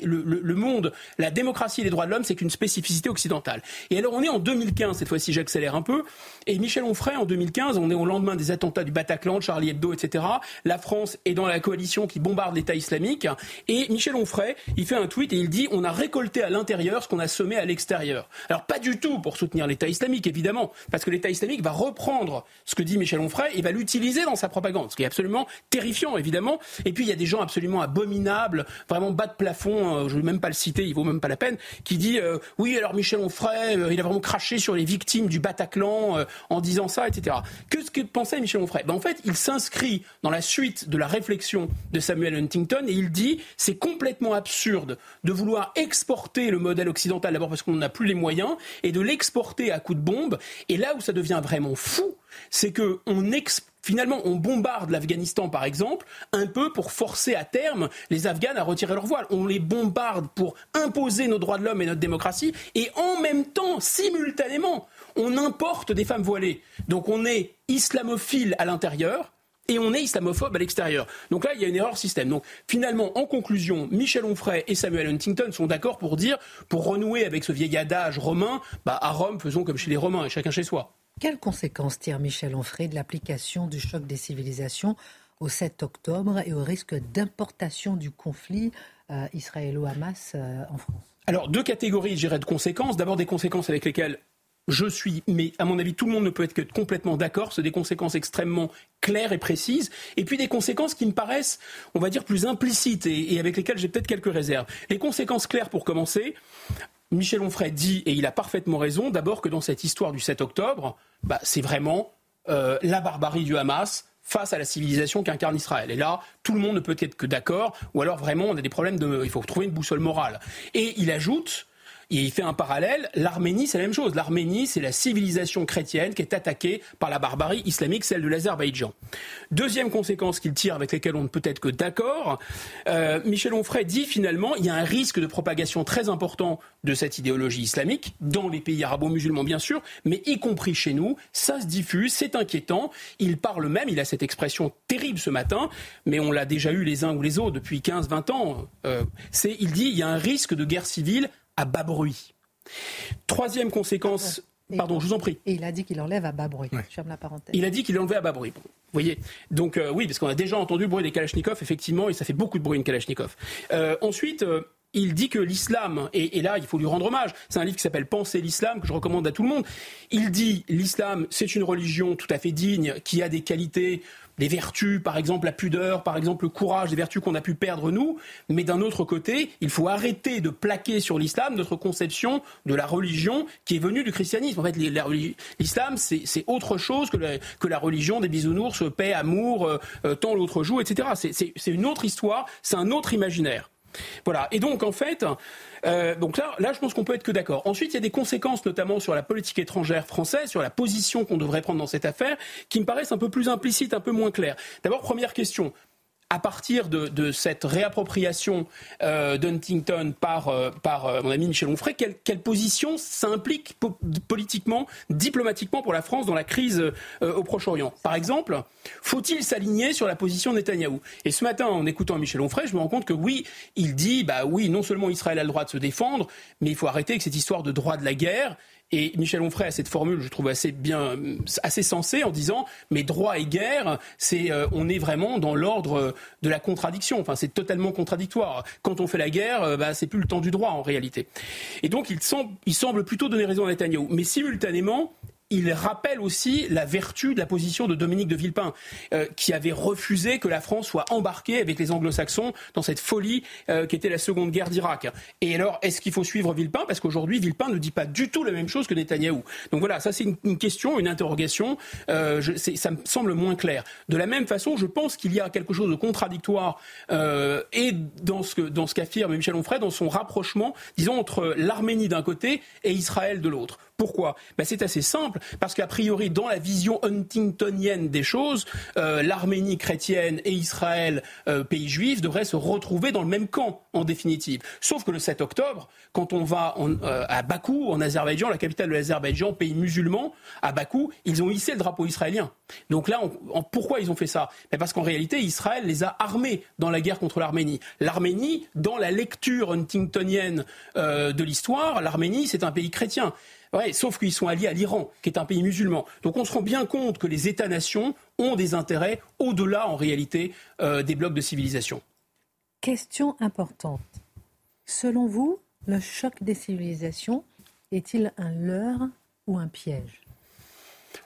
le, le, monde, la démocratie et les droits de l'homme, c'est qu'une spécificité occidentale. Et alors on est en 2015 cette fois-ci, j'accélère un peu. Et Michel Onfray en 2015, on est au lendemain des attentats du Bataclan, de Charlie Hebdo, etc. La France est dans la coalition qui bombarde l'État islamique. Et Michel Onfray, il fait un tweet et il dit on a récolté à l'intérieur ce qu'on a semé à l'extérieur. Alors pas du tout pour soutenir l'État islamique évidemment, parce que l'État islamique va reprendre ce que dit Michel Onfray et va l'utiliser dans sa propagande, ce qui est absolument terrifiant évidemment. Et puis il y a des gens absolument abominables vraiment bas de plafond, euh, je ne vais même pas le citer, il vaut même pas la peine, qui dit euh, oui alors Michel Onfray, euh, il a vraiment craché sur les victimes du Bataclan en disant ça, etc. Que ce que pensait Michel Onfray? Ben, En fait, il s'inscrit dans la suite de la réflexion de Samuel Huntington et il dit c'est complètement absurde de vouloir exporter le modèle occidental, d'abord parce qu'on n'a plus les moyens, et de l'exporter à coups de bombe. Et là où ça devient vraiment fou, c'est que on finalement, on bombarde l'Afghanistan, par exemple, un peu pour forcer à terme les Afghans à retirer leur voile. On les bombarde pour imposer nos droits de l'homme et notre démocratie, et en même temps, simultanément, on importe des femmes voilées. Donc on est islamophile à l'intérieur, et on est islamophobe à l'extérieur. Donc là, il y a une erreur système. Donc finalement, en conclusion, Michel Onfray et Samuel Huntington sont d'accord pour dire, pour renouer avec ce vieil adage romain, bah, à Rome, faisons comme chez les Romains, et chacun chez soi. Quelles conséquences tire Michel Onfray de l'application du choc des civilisations au 7 octobre et au risque d'importation du conflit euh, israélo-Hamas euh, en France? Alors, deux catégories, je de conséquences. D'abord, des conséquences avec lesquelles je suis, mais à mon avis, tout le monde ne peut être que complètement d'accord. C'est des conséquences extrêmement claires et précises. Et puis des conséquences qui me paraissent, on va dire, plus implicites et avec lesquelles j'ai peut-être quelques réserves. Les conséquences claires, pour commencer, Michel Onfray dit, et il a parfaitement raison, d'abord que dans cette histoire du 7 octobre, bah, c'est vraiment euh, la barbarie du Hamas face à la civilisation qu'incarne Israël. Et là, tout le monde ne peut être que d'accord, ou alors vraiment on a des problèmes de... Il faut trouver une boussole morale. Et il ajoute Et il fait un parallèle. L'Arménie, c'est la même chose. L'Arménie, c'est la civilisation chrétienne qui est attaquée par la barbarie islamique, celle de l'Azerbaïdjan. Deuxième conséquence qu'il tire, avec laquelle on ne peut être que d'accord, euh, Michel Onfray dit finalement il y a un risque de propagation très important de cette idéologie islamique dans les pays arabo-musulmans, bien sûr, mais y compris chez nous. Ça se diffuse, c'est inquiétant. Il parle même, il a cette expression terrible ce matin, mais on l'a déjà eu les uns ou les autres depuis 15-20 ans. Euh, c'est, il dit il y a un risque de guerre civile à bas bruit. Troisième conséquence. Pardon, je vous en prie. Et il a dit qu'il enlève à bas bruit. Je ferme la parenthèse. Il a dit qu'il enlevait à bas bruit. Vous voyez Donc, euh, oui, parce qu'on a déjà entendu le bruit des Kalachnikov, effectivement, et ça fait beaucoup de bruit une Kalachnikov. Euh, ensuite. Euh, il dit que l'islam, et, et, là il faut lui rendre hommage, c'est un livre qui s'appelle Penser l'islam, que je recommande à tout le monde, il dit l'islam c'est une religion tout à fait digne, qui a des qualités les vertus, par exemple la pudeur, par exemple le courage, des vertus qu'on a pu perdre nous, mais d'un autre côté, il faut arrêter de plaquer sur l'islam notre conception de la religion qui est venue du christianisme. En fait, l'islam, c'est autre chose que la, religion des bisounours, paix, amour, euh, euh, tant l'autre joue, etc. C'est une autre histoire, c'est un autre imaginaire. Voilà. Et donc, en fait, euh, donc là, là, je pense qu'on peut être que d'accord. Ensuite, il y a des conséquences, notamment sur la politique étrangère française, sur la position qu'on devrait prendre dans cette affaire, qui me paraissent un peu plus implicites, un peu moins claires. D'abord, première question à partir de, cette réappropriation euh, d'Huntington par, euh, euh, mon ami Michel Onfray, quelle, quelle position ça implique politiquement, diplomatiquement pour la France dans la crise au Proche-Orient? Par exemple, faut-il s'aligner sur la position de Netanyahou? Et ce matin, en écoutant Michel Onfray, je me rends compte que oui, il dit, bah oui, non seulement Israël a le droit de se défendre, mais il faut arrêter avec cette histoire de droit de la guerre et Michel Onfray a cette formule, je trouve assez bien, assez sensée, en disant mais droit et guerre, c'est euh, on est vraiment dans l'ordre de la contradiction. Enfin, c'est totalement contradictoire. Quand on fait la guerre, euh, bah, c'est plus le temps du droit en réalité. Et donc il semble, il semble plutôt donner raison à Netanyahu. Mais simultanément, il rappelle aussi la vertu de la position de Dominique de Villepin, euh, qui avait refusé que la France soit embarquée avec les anglo-saxons dans cette folie euh, qui était la Seconde Guerre d'Irak. Et alors, est-ce qu'il faut suivre Villepin? Parce qu'aujourd'hui, Villepin ne dit pas du tout la même chose que Netanyahou. Donc voilà, ça c'est une, question, une interrogation. Euh, ça me semble moins clair. De la même façon, je pense qu'il y a quelque chose de contradictoire et dans ce, dans ce qu'affirme Michel Onfray, dans son rapprochement, disons, entre l'Arménie d'un côté et Israël de l'autre. Pourquoi? Ben, C'est assez simple, parce qu'a priori, dans la vision huntingtonienne des choses, euh, l'Arménie chrétienne et Israël, euh, pays juif, devraient se retrouver dans le même camp, en définitive. Sauf que le 7 octobre, quand on va euh, à Bakou, en Azerbaïdjan, la capitale de l'Azerbaïdjan, pays musulman, à Bakou, ils ont hissé le drapeau israélien. Donc là, pourquoi ils ont fait ça? Ben, Parce qu'en réalité, Israël les a armés dans la guerre contre l'Arménie. L'Arménie, dans la lecture huntingtonienne de l'histoire, l'Arménie, c'est un pays chrétien. Ouais, sauf qu'ils sont alliés à l'Iran, qui est un pays musulman. Donc on se rend bien compte que les États-nations ont des intérêts au-delà, en réalité, euh, des blocs de civilisation. Question importante. Selon vous, le choc des civilisations est-il un leurre ou un piège?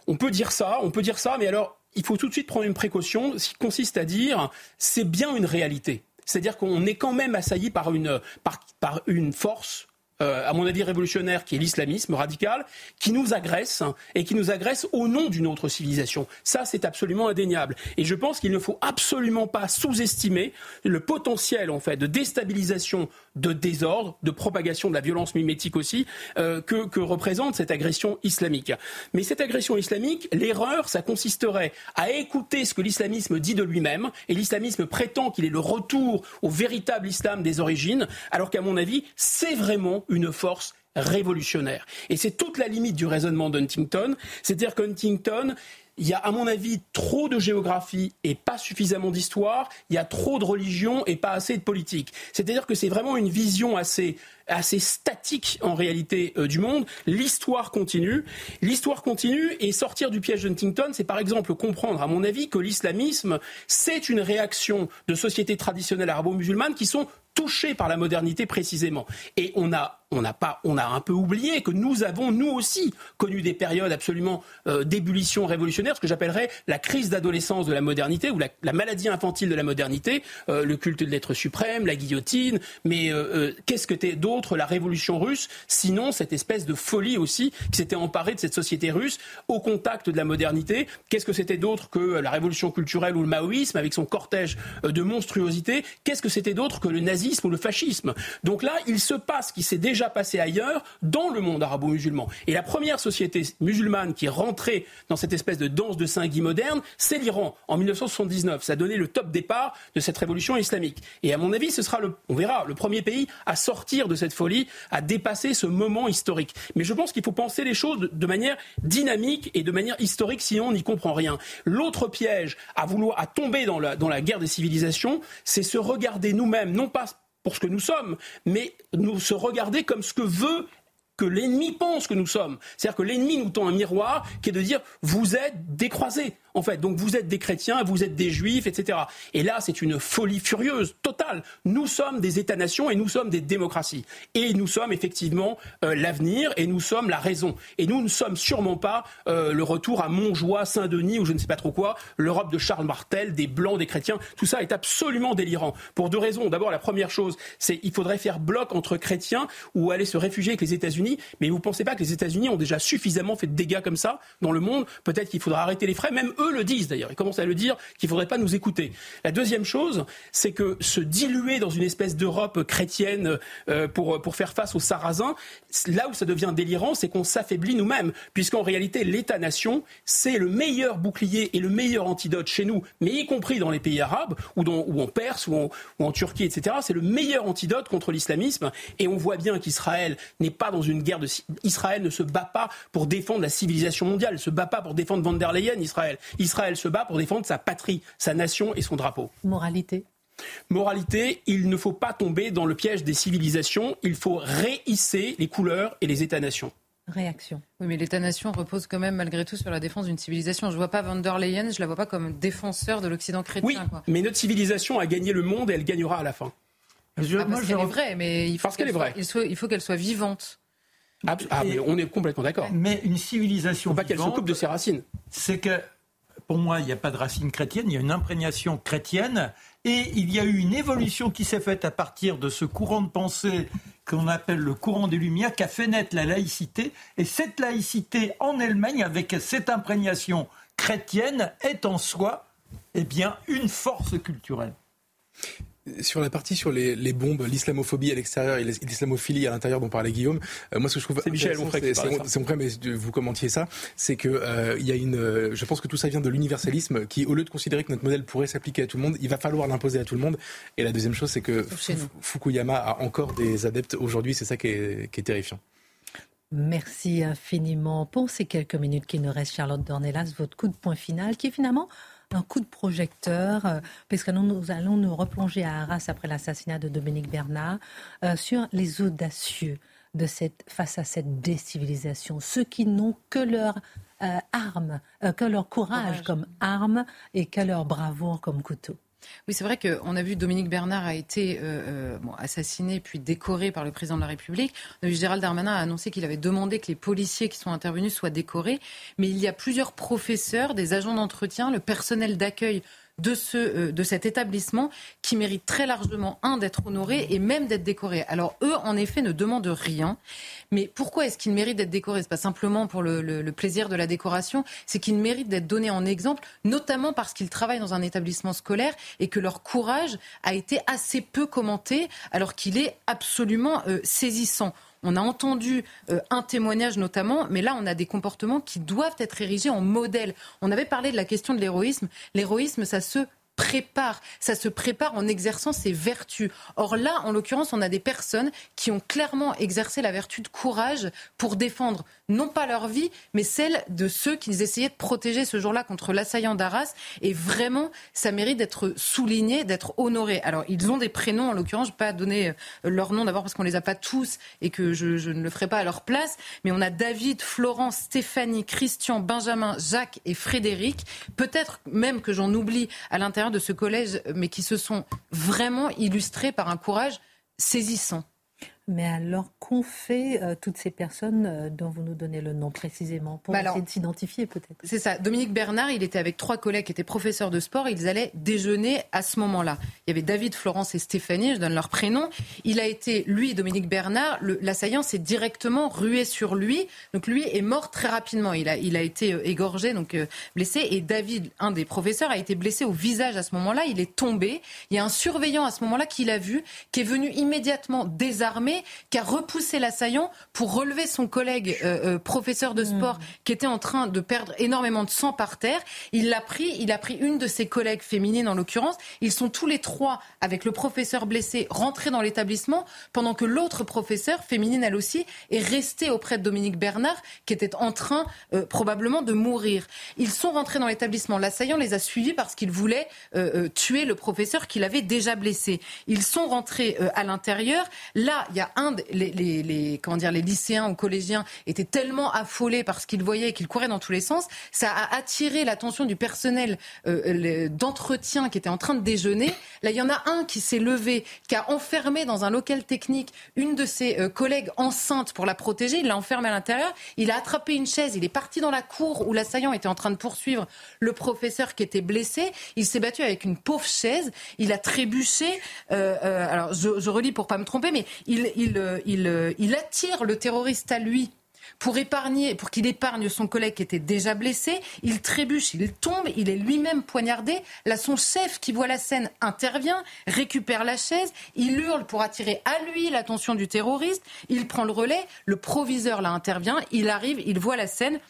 On peut dire ça, on peut dire ça, mais alors il faut tout de suite prendre une précaution, ce qui consiste à dire c'est bien une réalité. C'est-à-dire qu'on est quand même assailli par une, par une force euh, à mon avis révolutionnaire, qui est l'islamisme radical, qui nous agresse et qui nous agresse au nom d'une autre civilisation. Ça, c'est absolument indéniable. Et je pense qu'il ne faut absolument pas sous-estimer le potentiel, en fait, de déstabilisation, de désordre, de propagation de la violence mimétique aussi, euh, que, que représente cette agression islamique. Mais cette agression islamique, l'erreur, ça consisterait à écouter ce que l'islamisme dit de lui-même, et l'islamisme prétend qu'il est le retour au véritable islam des origines, alors qu'à mon avis, c'est vraiment une force révolutionnaire. Et c'est toute la limite du raisonnement d'Huntington, c'est-à-dire qu'Huntington il y a, à mon avis, trop de géographie et pas suffisamment d'histoire. Il y a trop de religion et pas assez de politique. C'est-à-dire que c'est vraiment une vision assez assez statique en réalité euh, du monde. L'histoire continue. L'histoire continue et sortir du piège d'Huntington, c'est par exemple comprendre, à mon avis, que l'islamisme, c'est une réaction de sociétés traditionnelles arabo-musulmanes qui sont touchées par la modernité précisément. Et on a on n'a pas, on a un peu oublié que nous avons nous aussi connu des périodes absolument euh, d'ébullition révolutionnaire, ce que j'appellerais la crise d'adolescence de la modernité ou la, maladie infantile de la modernité, euh, le culte de l'être suprême, la guillotine. Mais euh, qu'est-ce que t'es d'autre la révolution russe, sinon cette espèce de folie aussi qui s'était emparée de cette société russe au contact de la modernité? Qu'est-ce que c'était d'autre que la révolution culturelle ou le maoïsme avec son cortège de monstruosité? Qu'est-ce que c'était d'autre que le nazisme ou le fascisme. Donc là, il se passe ce qui s'est déjà passé ailleurs dans le monde arabo-musulman. Et la première société musulmane qui est rentrée dans cette espèce de danse de Saint-Guy moderne, c'est l'Iran en 1979. Ça a donné le top départ de cette révolution islamique. Et à mon avis, ce sera, le, on verra, le premier pays à sortir de cette folie, à dépasser ce moment historique. Mais je pense qu'il faut penser les choses de, de manière dynamique et de manière historique, sinon on n'y comprend rien. L'autre piège à vouloir à tomber dans la, dans la guerre des civilisations, c'est se regarder nous-mêmes, non pas pour ce que nous sommes, mais nous se regarder comme ce que veut que l'ennemi pense que nous sommes. C'est-à-dire que l'ennemi nous tend un miroir qui est de dire vous êtes décroisés en fait. Donc vous êtes des chrétiens, vous êtes des juifs, etc. Et là, c'est une folie furieuse, totale. Nous sommes des États-nations et nous sommes des démocraties. Et nous sommes effectivement euh, l'avenir et nous sommes la raison. Et nous ne sommes sûrement pas euh, le retour à Montjoie, Saint-Denis ou je ne sais pas trop quoi, l'Europe de Charles Martel, des blancs, des chrétiens. Tout ça est absolument délirant. Pour deux raisons. D'abord, la première chose, c'est qu'il faudrait faire bloc entre chrétiens ou aller se réfugier avec les États-Unis. Mais vous ne pensez pas que les États-Unis ont déjà suffisamment fait de dégâts comme ça dans le monde? Peut-être qu'il faudra arrêter les frais. Même eux le disent d'ailleurs. Ils commencent à le dire qu'il ne faudrait pas nous écouter. La deuxième chose, c'est que se diluer dans une espèce d'Europe chrétienne euh, pour, pour faire face aux Sarrasins, là où ça devient délirant, c'est qu'on s'affaiblit nous-mêmes. Puisqu'en réalité, l'État-nation, c'est le meilleur bouclier et le meilleur antidote chez nous, mais y compris dans les pays arabes, ou, en Perse, ou en, ou en Turquie, etc. C'est le meilleur antidote contre l'islamisme. Et on voit bien qu'Israël n'est pas dans une guerre de... Israël ne se bat pas pour défendre la civilisation mondiale, ne se bat pas pour défendre Van der Leyen, Israël. Israël se bat pour défendre sa patrie, sa nation et son drapeau. Moralité Moralité, il ne faut pas tomber dans le piège des civilisations, il faut réhisser les couleurs et les États-nations. Réaction. Oui, mais l'État-nation repose quand même malgré tout sur la défense d'une civilisation. Je ne vois pas Van der Leyen, je la vois pas comme défenseur de l'Occident chrétien. Oui, quoi. mais notre civilisation a gagné le monde et elle gagnera à la fin. Je- Ah, parce je qu'elle est re- vraie, mais il faut Parce qu'elle est soit- vraie. il soit- il faut qu'elle soit vivante. Ah, ah, mais on est complètement d'accord. Mais une ne civilisation faut pas qu'elle se coupe de ses racines. c'est que pour moi, il n'y a pas de racine chrétienne, il y a une imprégnation chrétienne et il y a eu une évolution qui s'est faite à partir de ce courant de pensée qu'on appelle le courant des Lumières, qui a fait naître la laïcité. Et cette laïcité en elle-même, avec cette imprégnation chrétienne, est en soi eh bien, une force culturelle. Sur la partie sur les, les bombes, l'islamophobie à l'extérieur et l'islamophilie à l'intérieur dont parlait Guillaume, euh, moi ce que je trouve C'est Michel c'est- c'est Onfray, mais vous commentiez ça, c'est que euh, il y a une, euh, je pense que tout ça vient de l'universalisme qui, au lieu de considérer que notre modèle pourrait s'appliquer à tout le monde, il va falloir l'imposer à tout le monde. Et la deuxième chose, c'est que. Fukuyama a encore des adeptes aujourd'hui, c'est ça qui est, qui est terrifiant. Merci infiniment pour ces quelques minutes qui nous restent, Charlotte Dornelas, votre coup de point final, qui est finalement un coup de projecteur, euh, puisque nous, nous allons nous replonger à Arras après l'assassinat de Dominique Bernard, euh, sur les audacieux de cette, face à cette décivilisation, ceux qui n'ont que leur euh, arme, que leur courage, Courage. comme arme et que leur bravoure comme couteau. Oui, c'est vrai qu'on a vu Dominique Bernard a été euh, euh, assassiné puis décoré par le président de la République. On a vu Gérald Darmanin a annoncé qu'il avait demandé que les policiers qui sont intervenus soient décorés. Mais il y a plusieurs professeurs, des agents d'entretien, le personnel d'accueil de, ce, euh, de cet établissement qui méritent très largement, un, d'être honorés et même d'être décorés. Alors eux, en effet, ne demandent rien. Mais pourquoi est-ce qu'ils méritent d'être décorés? C'est pas simplement pour le, le- le plaisir de la décoration, c'est qu'ils méritent d'être donnés en exemple, notamment parce qu'ils travaillent dans un établissement scolaire et que leur courage a été assez peu commenté, alors qu'il est absolument euh, saisissant. On a entendu euh, un témoignage notamment, mais là on a des comportements qui doivent être érigés en modèle. On avait parlé de la question de l'héroïsme. L'héroïsme, ça se prépare, ça se prépare en exerçant ses vertus. Or là, en l'occurrence, on a des personnes qui ont clairement exercé la vertu de courage pour défendre non pas leur vie, mais celle de ceux qu'ils essayaient de protéger ce jour-là contre l'assaillant d'Arras. Et vraiment, ça mérite d'être souligné, d'être honoré. Alors, ils ont des prénoms, en l'occurrence, je ne vais pas donner euh, leur nom d'abord parce qu'on les a pas tous et que je, je ne le ferai pas à leur place, mais on a David, Florence, Stéphanie, Christian, Benjamin, Jacques et Frédéric. Peut-être même que j'en oublie à l'intérieur de ce collège, mais qui se sont vraiment illustrés par un courage saisissant. Mais alors, qu'ont fait euh, toutes ces personnes euh, dont vous nous donnez le nom précisément Pour Bah essayer alors, de s'identifier peut-être? C'est ça. Dominique Bernard, il était avec trois collègues qui étaient professeurs de sport. Ils allaient déjeuner à ce moment-là. Il y avait David, Florence et Stéphanie, je donne leur prénom. Il a été, lui, Dominique Bernard, l'assaillant s'est directement rué sur lui. Donc lui est mort très rapidement. Il a, il a été euh, égorgé, donc euh, blessé. Et David, un des professeurs, a été blessé au visage à ce moment-là. Il est tombé. Il y a un surveillant à ce moment-là qui l'a vu, qui est venu immédiatement qui a repoussé l'assaillant pour relever son collègue euh, euh, professeur de sport qui était en train de perdre énormément de sang par terre. Il l'a pris, il a pris une de ses collègues féminines en l'occurrence. Ils sont tous les trois avec le professeur blessé rentrés dans l'établissement pendant que l'autre professeur féminine elle aussi est restée auprès de Dominique Bernard qui était en train euh, probablement de mourir. Ils sont rentrés dans l'établissement. L'assaillant les a suivis parce qu'il voulait tuer le professeur qu'il avait déjà blessé. Ils sont rentrés à l'intérieur. Là, il y a un des- les, les, les- comment dire les lycéens ou collégiens étaient tellement affolés parce qu'ils voyaient qu'ils couraient dans tous les sens, ça a attiré l'attention du personnel euh, d'entretien qui était en train de déjeuner. Là, il y en a un qui s'est levé, qui a enfermé dans un local technique une de ses euh, collègues enceinte pour la protéger. Il l'a enfermée à l'intérieur. Il a attrapé une chaise. Il est parti dans la cour où l'assaillant était en train de poursuivre le professeur qui était blessé. Il s'est battu avec une pauvre chaise. Il a trébuché. Euh, euh, alors, je, je relis pour pas me tromper, mais il, il, euh, euh, il attire le terroriste à lui pour épargner, pour qu'il épargne son collègue qui était déjà blessé. Il trébuche, il tombe, il est lui-même poignardé. Là, son chef qui voit la scène intervient, récupère la chaise, il hurle pour attirer à lui l'attention du terroriste. Il prend le relais, le proviseur là intervient, il arrive, il voit la scène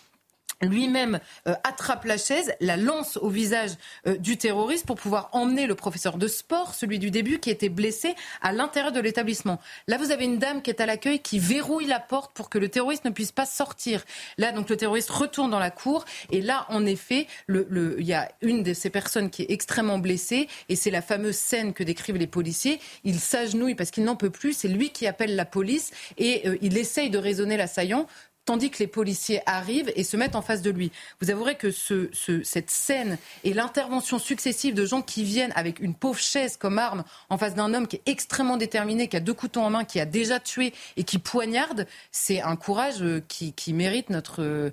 lui-même euh, attrape la chaise, la lance au visage euh, du terroriste pour pouvoir emmener le professeur de sport, celui du début, qui était blessé à l'intérieur de l'établissement. Là, vous avez une dame qui est à l'accueil qui verrouille la porte pour que le terroriste ne puisse pas sortir. Là, donc, le terroriste retourne dans la cour et là, en effet, le, le- il y a une de ces personnes qui est extrêmement blessée et c'est la fameuse scène que décrivent les policiers. Il s'agenouille parce qu'il n'en peut plus. C'est lui qui appelle la police et euh, il essaye de raisonner l'assaillant tandis que les policiers arrivent et se mettent en face de lui. Vous avouerez que ce, ce- cette scène et l'intervention successive de gens qui viennent avec une pauvre chaise comme arme en face d'un homme qui est extrêmement déterminé, qui a deux couteaux en main, qui a déjà tué et qui poignarde, c'est un courage euh, qui, qui mérite notre euh,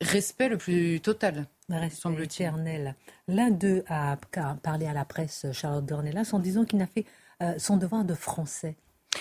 respect le plus total. Semble-t-il. éternel. L'un d'eux a, a parlé à la presse, Charlotte Dornelas, en disant qu'il n'a fait euh, son devoir de français.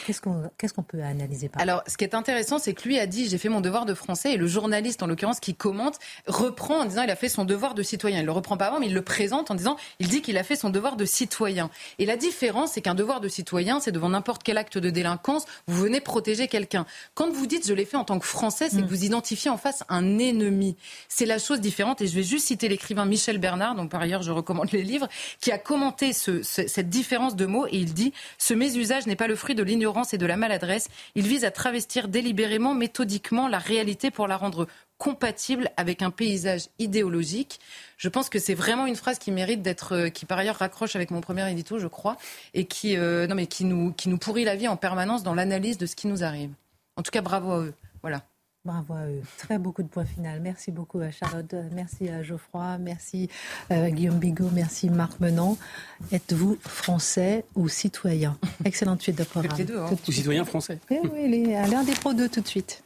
Qu'est-ce qu'on peut analyser par Alors, ce qui est intéressant, c'est que lui a dit j'ai fait mon devoir de français et le journaliste, en l'occurrence, qui commente, reprend en disant il a fait son devoir de citoyen. Il le reprend pas avant, mais il le présente en disant il dit qu'il a fait son devoir de citoyen. Et la différence, c'est qu'un devoir de citoyen, c'est devant n'importe quel acte de délinquance, vous venez protéger quelqu'un. Quand vous dites je l'ai fait en tant que français, c'est que vous identifiez en face un ennemi. C'est la chose différente. Et je vais juste citer l'écrivain Michel Bernard, dont par ailleurs je recommande les livres, qui a commenté ce- ce- cette différence de mots et il dit ce mésusage n'est pas le fruit de l'ignorance et de la maladresse. Il vise à travestir délibérément, méthodiquement la réalité pour la rendre compatible avec un paysage idéologique. Je pense que c'est vraiment une phrase qui mérite d'être, euh, qui par ailleurs raccroche avec mon premier édito, je crois, et qui, euh, non mais qui nous, qui nous pourrit la vie en permanence dans l'analyse de ce qui nous arrive. En tout cas, bravo à eux. Voilà. Bravo à eux. Très beaucoup de points finaux. Merci beaucoup à Charlotte, merci à Geoffroy, merci euh, Guillaume Bigot, merci Marc Menon. Êtes-vous français ou citoyen? Excellente suite de programme. Les deux, hein. Ou citoyen français. Eh oui, les- à l'un des pros deux tout de suite.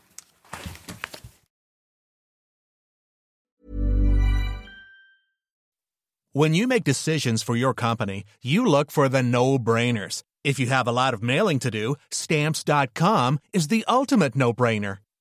When you make decisions for your company, you look for the no-brainers. If you have a lot of mailing to do, stamps.com is the ultimate no-brainer.